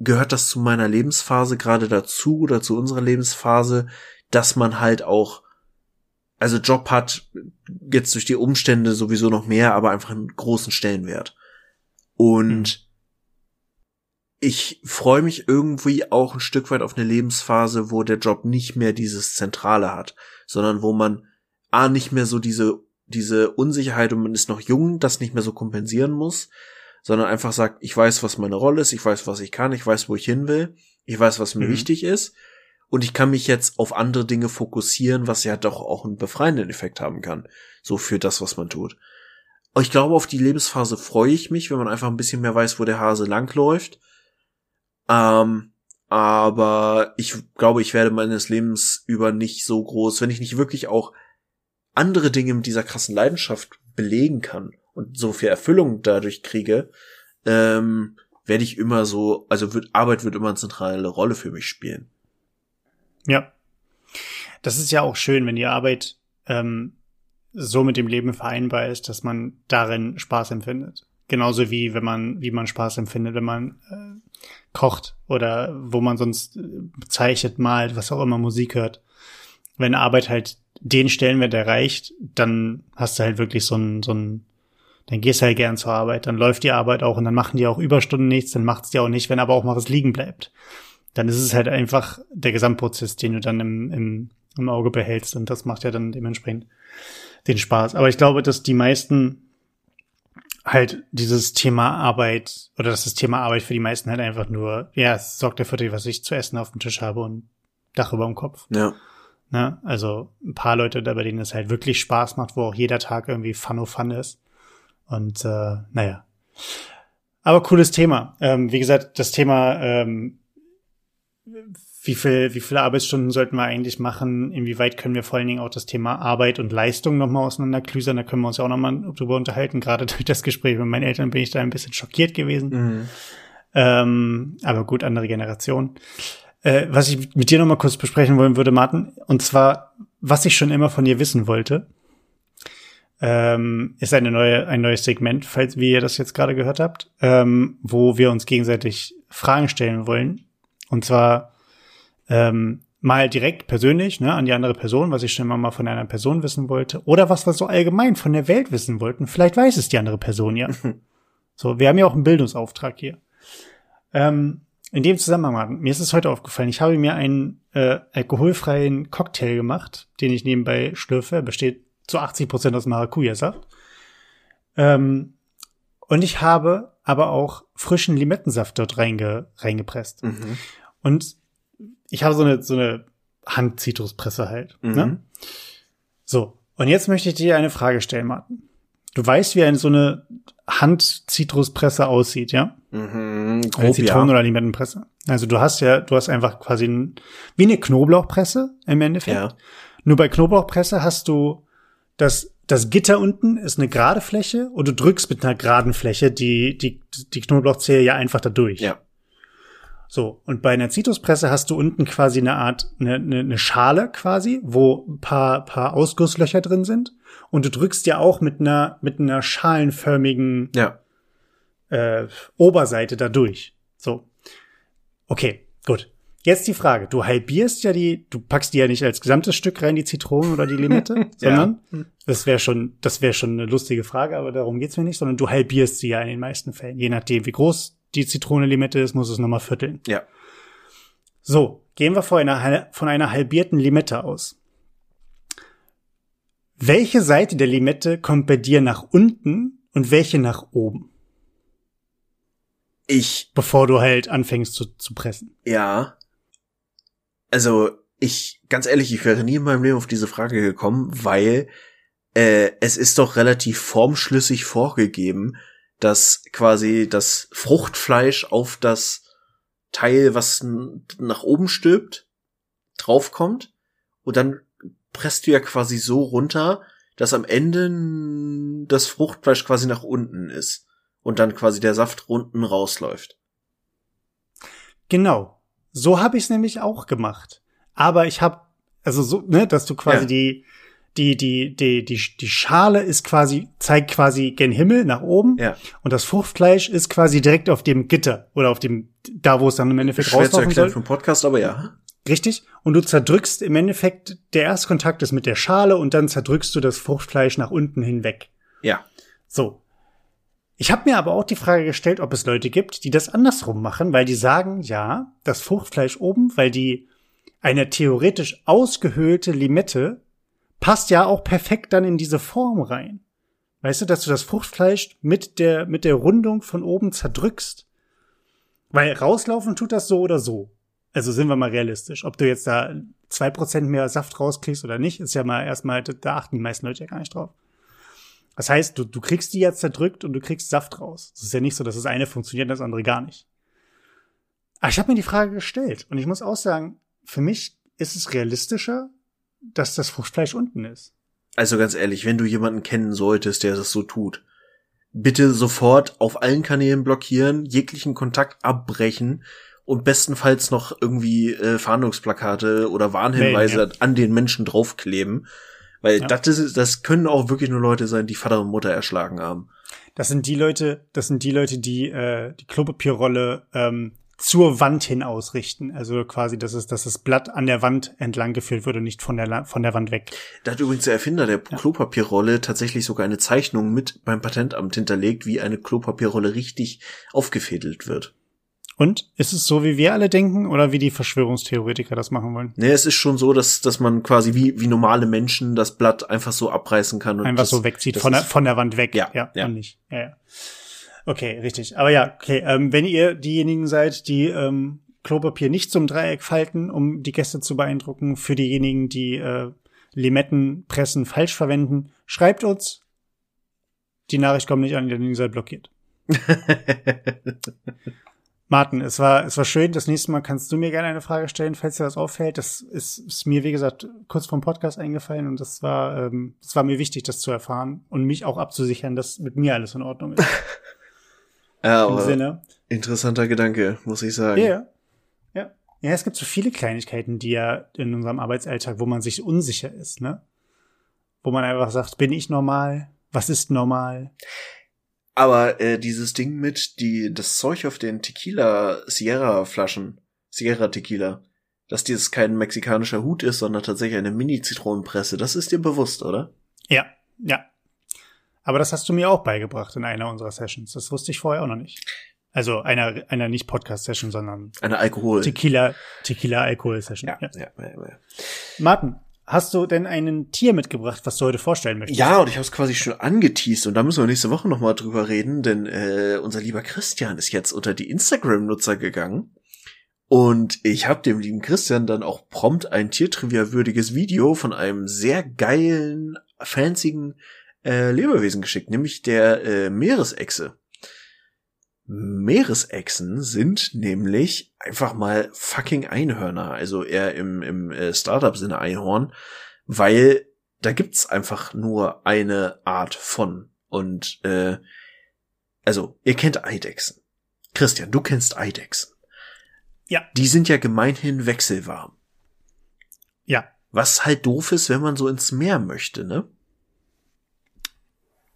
gehört das zu meiner Lebensphase gerade dazu oder zu unserer Lebensphase, dass man halt auch, also Job hat jetzt durch die Umstände sowieso noch mehr, aber einfach einen großen Stellenwert. Und mhm. ich freue mich irgendwie auch ein Stück weit auf eine Lebensphase, wo der Job nicht mehr dieses Zentrale hat, sondern wo man A, nicht mehr so diese, diese Unsicherheit und man ist noch jung, das nicht mehr so kompensieren muss, sondern einfach sagt, ich weiß, was meine Rolle ist, ich weiß, was ich kann, ich weiß, wo ich hin will, ich weiß, was mir mhm. wichtig ist und ich kann mich jetzt auf andere Dinge fokussieren, was ja doch auch einen befreienden Effekt haben kann, so für das, was man tut. Ich glaube, auf die Lebensphase freue ich mich, wenn man einfach ein bisschen mehr weiß, wo der Hase langläuft. Ähm, aber ich glaube, ich werde meines Lebens über nicht so groß, wenn ich nicht wirklich auch andere Dinge mit dieser krassen Leidenschaft belegen kann und so viel Erfüllung dadurch kriege, ähm, werde ich immer so, also wird, Arbeit wird immer eine zentrale Rolle für mich spielen. Ja. Das ist ja auch schön, wenn die Arbeit ähm, so mit dem Leben vereinbar ist, dass man darin Spaß empfindet. Genauso wie wenn man, wie man Spaß empfindet, wenn man äh, kocht oder wo man sonst äh, zeichnet, malt, was auch immer Musik hört. Wenn Arbeit halt den Stellenwert erreicht, dann hast du halt wirklich so ein, so ein, dann gehst du halt gern zur Arbeit, dann läuft die Arbeit auch und dann machen die auch Überstunden nichts, dann macht's dir auch nicht, wenn aber auch mal was liegen bleibt. Dann ist es halt einfach der Gesamtprozess, den du dann im, im, im Auge behältst und das macht ja dann dementsprechend den Spaß. Aber ich glaube, dass die meisten halt dieses Thema Arbeit oder dass das Thema Arbeit für die meisten halt einfach nur, ja, es sorgt dafür, was ich zu essen auf dem Tisch habe und Dach über dem Kopf. Ja. Ne? Also ein paar Leute bei denen es halt wirklich Spaß macht, wo auch jeder Tag irgendwie Fun of Fun ist. Und äh, naja. Aber cooles Thema. Ähm, wie gesagt, das Thema ähm, wie viel, wie viele Arbeitsstunden sollten wir eigentlich machen? Inwieweit können wir vor allen Dingen auch das Thema Arbeit und Leistung nochmal auseinanderklüsern? Da können wir uns ja auch nochmal drüber unterhalten. Gerade durch das Gespräch mit meinen Eltern bin ich da ein bisschen schockiert gewesen. Mhm. Ähm, aber gut, andere Generation. Äh, was ich mit dir nochmal kurz besprechen wollen würde, Martin, und zwar, was ich schon immer von dir wissen wollte, ähm, ist eine neue, ein neues Segment, falls wie ihr das jetzt gerade gehört habt, ähm, wo wir uns gegenseitig Fragen stellen wollen. Und zwar ähm, mal direkt persönlich ne, an die andere Person, was ich schon immer mal von einer Person wissen wollte, oder was wir so allgemein von der Welt wissen wollten. Vielleicht weiß es die andere Person ja. so, wir haben ja auch einen Bildungsauftrag hier. Ähm, in dem Zusammenhang, mir ist es heute aufgefallen, ich habe mir einen äh, alkoholfreien Cocktail gemacht, den ich nebenbei schlürfe. Er besteht zu 80 Prozent aus Maracuja-Saft. Ähm, und ich habe aber auch frischen Limettensaft dort reinge reingepresst. Mhm. Und ich habe so eine, so eine Hand-Zitruspresse halt. Mhm. Ne? So. Und jetzt möchte ich dir eine Frage stellen, Martin. Du weißt, wie eine so eine Hand-Zitruspresse aussieht, ja? Mhm, grob, eine Zitronen- ja. oder Limettenpresse. Also du hast ja, du hast einfach quasi ein, wie eine Knoblauchpresse im Endeffekt. Ja. Nur bei Knoblauchpresse hast du das, das Gitter unten ist eine gerade Fläche und du drückst mit einer geraden Fläche die, die, die Knoblauchzehe ja einfach da durch. Ja. So, und bei einer Zitruspresse hast du unten quasi eine Art, eine, eine, eine Schale quasi, wo ein paar, paar Ausgusslöcher drin sind. Und du drückst ja auch mit einer, mit einer schalenförmigen ja. äh, Oberseite da durch. So. Okay, gut. Jetzt die Frage. Du halbierst ja die, du packst die ja nicht als gesamtes Stück rein, die Zitronen oder die Limette, sondern ja. das wäre schon, das wäre schon eine lustige Frage, aber darum geht's mir nicht, sondern du halbierst sie ja in den meisten Fällen, je nachdem, wie groß die Zitrone-Limette ist, muss es nochmal vierteln. Ja. So, gehen wir von einer, von einer halbierten Limette aus. Welche Seite der Limette kommt bei dir nach unten und welche nach oben? Ich. Bevor du halt anfängst zu, zu pressen. Ja. Also, ich, ganz ehrlich, ich wäre nie in meinem Leben auf diese Frage gekommen, weil äh, es ist doch relativ formschlüssig vorgegeben, dass quasi das Fruchtfleisch auf das Teil, was nach oben stülpt, draufkommt und dann presst du ja quasi so runter, dass am Ende das Fruchtfleisch quasi nach unten ist und dann quasi der Saft unten rausläuft. Genau. So habe ich es nämlich auch gemacht. Aber ich habe also so, ne, dass du quasi ja. die die, die, die, die, die Schale ist quasi, zeigt quasi gen Himmel nach oben. Ja. Und das Fruchtfleisch ist quasi direkt auf dem Gitter oder auf dem, da wo es dann im Endeffekt Schwer rauslaufen soll. Vom Podcast, aber ja. Richtig. Und du zerdrückst im Endeffekt, der Erstkontakt ist mit der Schale und dann zerdrückst du das Fruchtfleisch nach unten hinweg. Ja. So. Ich habe mir aber auch die Frage gestellt, ob es Leute gibt, die das andersrum machen, weil die sagen, ja, das Fruchtfleisch oben, weil die eine theoretisch ausgehöhlte Limette passt ja auch perfekt dann in diese Form rein. Weißt du, dass du das Fruchtfleisch mit der, mit der Rundung von oben zerdrückst? Weil rauslaufen tut das so oder so. Also sind wir mal realistisch. Ob du jetzt da zwei Prozent mehr Saft rauskriegst oder nicht, ist ja mal erstmal, da achten die meisten Leute ja gar nicht drauf. Das heißt, du, du kriegst die jetzt zerdrückt und du kriegst Saft raus. Es ist ja nicht so, dass das eine funktioniert und das andere gar nicht. Aber ich habe mir die Frage gestellt und ich muss auch sagen, für mich ist es realistischer, dass das Fruchtfleisch unten ist. Also ganz ehrlich, wenn du jemanden kennen solltest, der das so tut, bitte sofort auf allen Kanälen blockieren, jeglichen Kontakt abbrechen und bestenfalls noch irgendwie äh, Fahndungsplakate oder Warnhinweise nee, ja. an den Menschen draufkleben. Weil ja. das, ist, das können auch wirklich nur Leute sein, die Vater und Mutter erschlagen haben. Das sind die Leute, das sind die Leute, die äh, die Klopapierrolle ähm, zur Wand hin ausrichten. Also quasi, dass es, dass das Blatt an der Wand entlang geführt wird und nicht von der, von der Wand weg. Da hat übrigens der Erfinder der ja. Klopapierrolle tatsächlich sogar eine Zeichnung mit beim Patentamt hinterlegt, wie eine Klopapierrolle richtig aufgefädelt wird. Und ist es so, wie wir alle denken, oder wie die Verschwörungstheoretiker das machen wollen? Nee, es ist schon so, dass, dass man quasi wie, wie normale Menschen das Blatt einfach so abreißen kann. Und einfach das, so wegzieht, von der, von der Wand weg. Ja, ja. ja. Und nicht. Ja, ja. Okay, richtig. Aber ja, okay. Ähm, wenn ihr diejenigen seid, die ähm, Klopapier nicht zum Dreieck falten, um die Gäste zu beeindrucken, für diejenigen, die äh, Limettenpressen falsch verwenden, schreibt uns. Die Nachricht kommt nicht an, ihr seid blockiert. Martin, es war, es war schön. Das nächste Mal kannst du mir gerne eine Frage stellen, falls dir das auffällt. Das ist, ist mir, wie gesagt, kurz vom Podcast eingefallen und das war, ähm, das war mir wichtig, das zu erfahren und mich auch abzusichern, dass mit mir alles in Ordnung ist. ja, Im Sinne. Interessanter Gedanke, muss ich sagen. Ja. Ja. Ja, es gibt so viele Kleinigkeiten, die ja in unserem Arbeitsalltag, wo man sich unsicher ist, ne? Wo man einfach sagt, bin ich normal? Was ist normal? Aber äh, dieses Ding mit die das Zeug auf den Tequila Sierra Flaschen, Sierra Tequila, dass dieses kein mexikanischer Hut ist, sondern tatsächlich eine Mini Zitronenpresse, das ist dir bewusst, oder? Ja, ja. Aber das hast du mir auch beigebracht in einer unserer Sessions. Das wusste ich vorher auch noch nicht. Also einer einer nicht Podcast Session, sondern eine Alkohol Tequila Tequila Alkohol Session. Ja, ja. ja, ja, ja. Martin, Hast du denn ein Tier mitgebracht, was du heute vorstellen möchtest? Ja, und ich habe es quasi schon angeteased und da müssen wir nächste Woche nochmal drüber reden, denn äh, unser lieber Christian ist jetzt unter die Instagram-Nutzer gegangen. Und ich habe dem lieben Christian dann auch prompt ein Tiertrivia-würdiges Video von einem sehr geilen, fancigen äh, Lebewesen geschickt, nämlich der äh, Meeresechse. Meeresechsen sind nämlich einfach mal fucking Einhörner, also eher im, im äh, Startup-Sinne Einhorn, weil da gibt's einfach nur eine Art von. Und äh, also, ihr kennt Eidechsen. Christian, du kennst Eidechsen. Ja. Die sind ja gemeinhin wechselwarm. Ja. Was halt doof ist, wenn man so ins Meer möchte, ne?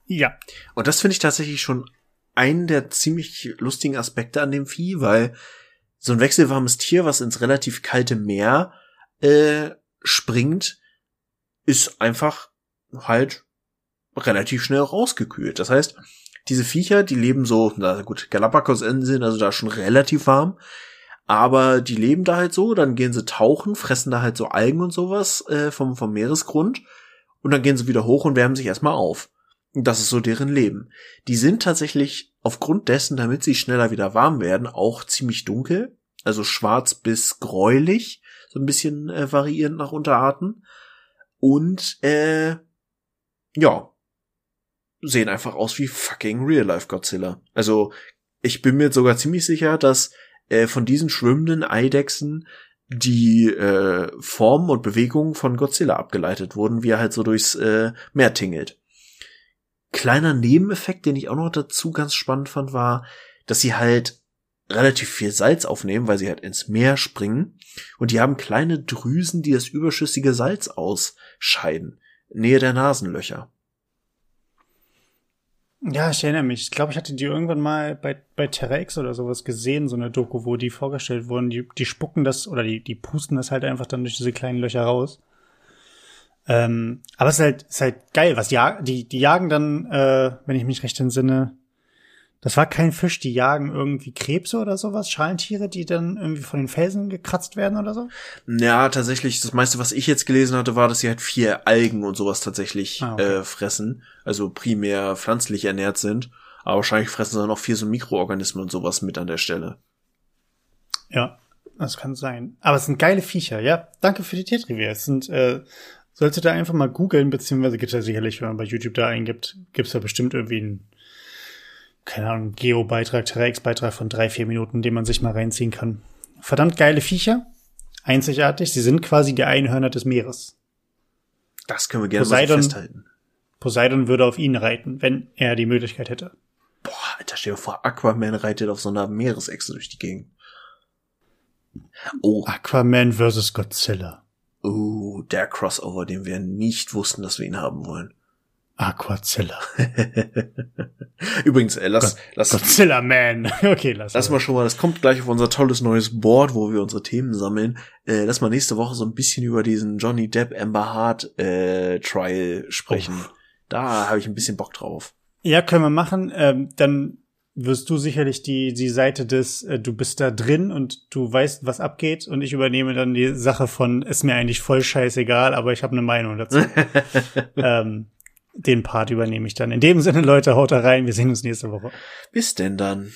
Ja. Und das finde ich tatsächlich schon einen der ziemlich lustigen Aspekte an dem Vieh, weil so ein wechselwarmes Tier, was ins relativ kalte Meer äh, springt, ist einfach halt relativ schnell rausgekühlt. Das heißt, diese Viecher, die leben so, na gut, Galapagos-Inseln, also da schon relativ warm, aber die leben da halt so, dann gehen sie tauchen, fressen da halt so Algen und sowas äh, vom, vom Meeresgrund und dann gehen sie wieder hoch und wärmen sich erstmal auf. Das ist so deren Leben. Die sind tatsächlich aufgrund dessen, damit sie schneller wieder warm werden, auch ziemlich dunkel. Also schwarz bis gräulich. So ein bisschen äh, variierend nach Unterarten. Und, äh, ja. Sehen einfach aus wie fucking Real-Life Godzilla. Also, ich bin mir sogar ziemlich sicher, dass äh, von diesen schwimmenden Eidechsen die äh, Form und Bewegung von Godzilla abgeleitet wurden, wie er halt so durchs äh, Meer tingelt. Kleiner Nebeneffekt, den ich auch noch dazu ganz spannend fand, war, dass sie halt relativ viel Salz aufnehmen, weil sie halt ins Meer springen. Und die haben kleine Drüsen, die das überschüssige Salz ausscheiden. Nähe der Nasenlöcher. Ja, ich erinnere mich. Ich glaube, ich hatte die irgendwann mal bei, bei Terra X oder sowas gesehen, so eine Doku, wo die vorgestellt wurden. Die, die spucken das oder die, die pusten das halt einfach dann durch diese kleinen Löcher raus. Ähm, aber es ist halt, ist halt geil, was die, die, die jagen dann, äh, wenn ich mich recht entsinne, Das war kein Fisch, die jagen irgendwie Krebse oder sowas, Schalentiere, die dann irgendwie von den Felsen gekratzt werden oder so? Ja, tatsächlich, das meiste, was ich jetzt gelesen hatte, war, dass sie halt vier Algen und sowas tatsächlich ah, okay. äh, fressen. Also primär pflanzlich ernährt sind. Aber wahrscheinlich fressen sie noch viel so Mikroorganismen und sowas mit an der Stelle. Ja, das kann sein. Aber es sind geile Viecher, ja. Danke für die Tiertrivia. Es sind, äh, solltet ihr einfach mal googeln, beziehungsweise gibt es ja sicherlich, wenn man bei YouTube da eingibt, gibt es ja bestimmt irgendwie einen keine Ahnung, Geo-Beitrag, T-Rex-Beitrag von drei, vier Minuten, den man sich mal reinziehen kann. Verdammt geile Viecher. Einzigartig. Sie sind quasi die Einhörner des Meeres. Das können wir gerne Poseidon, mal so festhalten. Poseidon würde auf ihn reiten, wenn er die Möglichkeit hätte. Boah, Alter, stell dir vor, Aquaman reitet auf so einer Meeresechse durch die Gegend. Oh. Aquaman versus Godzilla. Oh, der Crossover, den wir nicht wussten, dass wir ihn haben wollen. Aquazilla. Übrigens, äh, lass, lass Godzilla Man. okay, lass. Lass mal schon mal, das kommt gleich auf unser tolles neues Board, wo wir unsere Themen sammeln. Äh, lass mal nächste Woche so ein bisschen über diesen Johnny Depp Amber Hart äh, Trial sprechen. Oh. Da habe ich ein bisschen Bock drauf. Ja, können wir machen. Ähm, dann wirst du sicherlich die die Seite des äh, du bist da drin und du weißt, was abgeht und ich übernehme dann die Sache von ist mir eigentlich voll scheißegal, aber ich habe eine Meinung dazu. ähm, den Part übernehme ich dann. In dem Sinne, Leute, haut da rein. Wir sehen uns nächste Woche. Bis denn dann.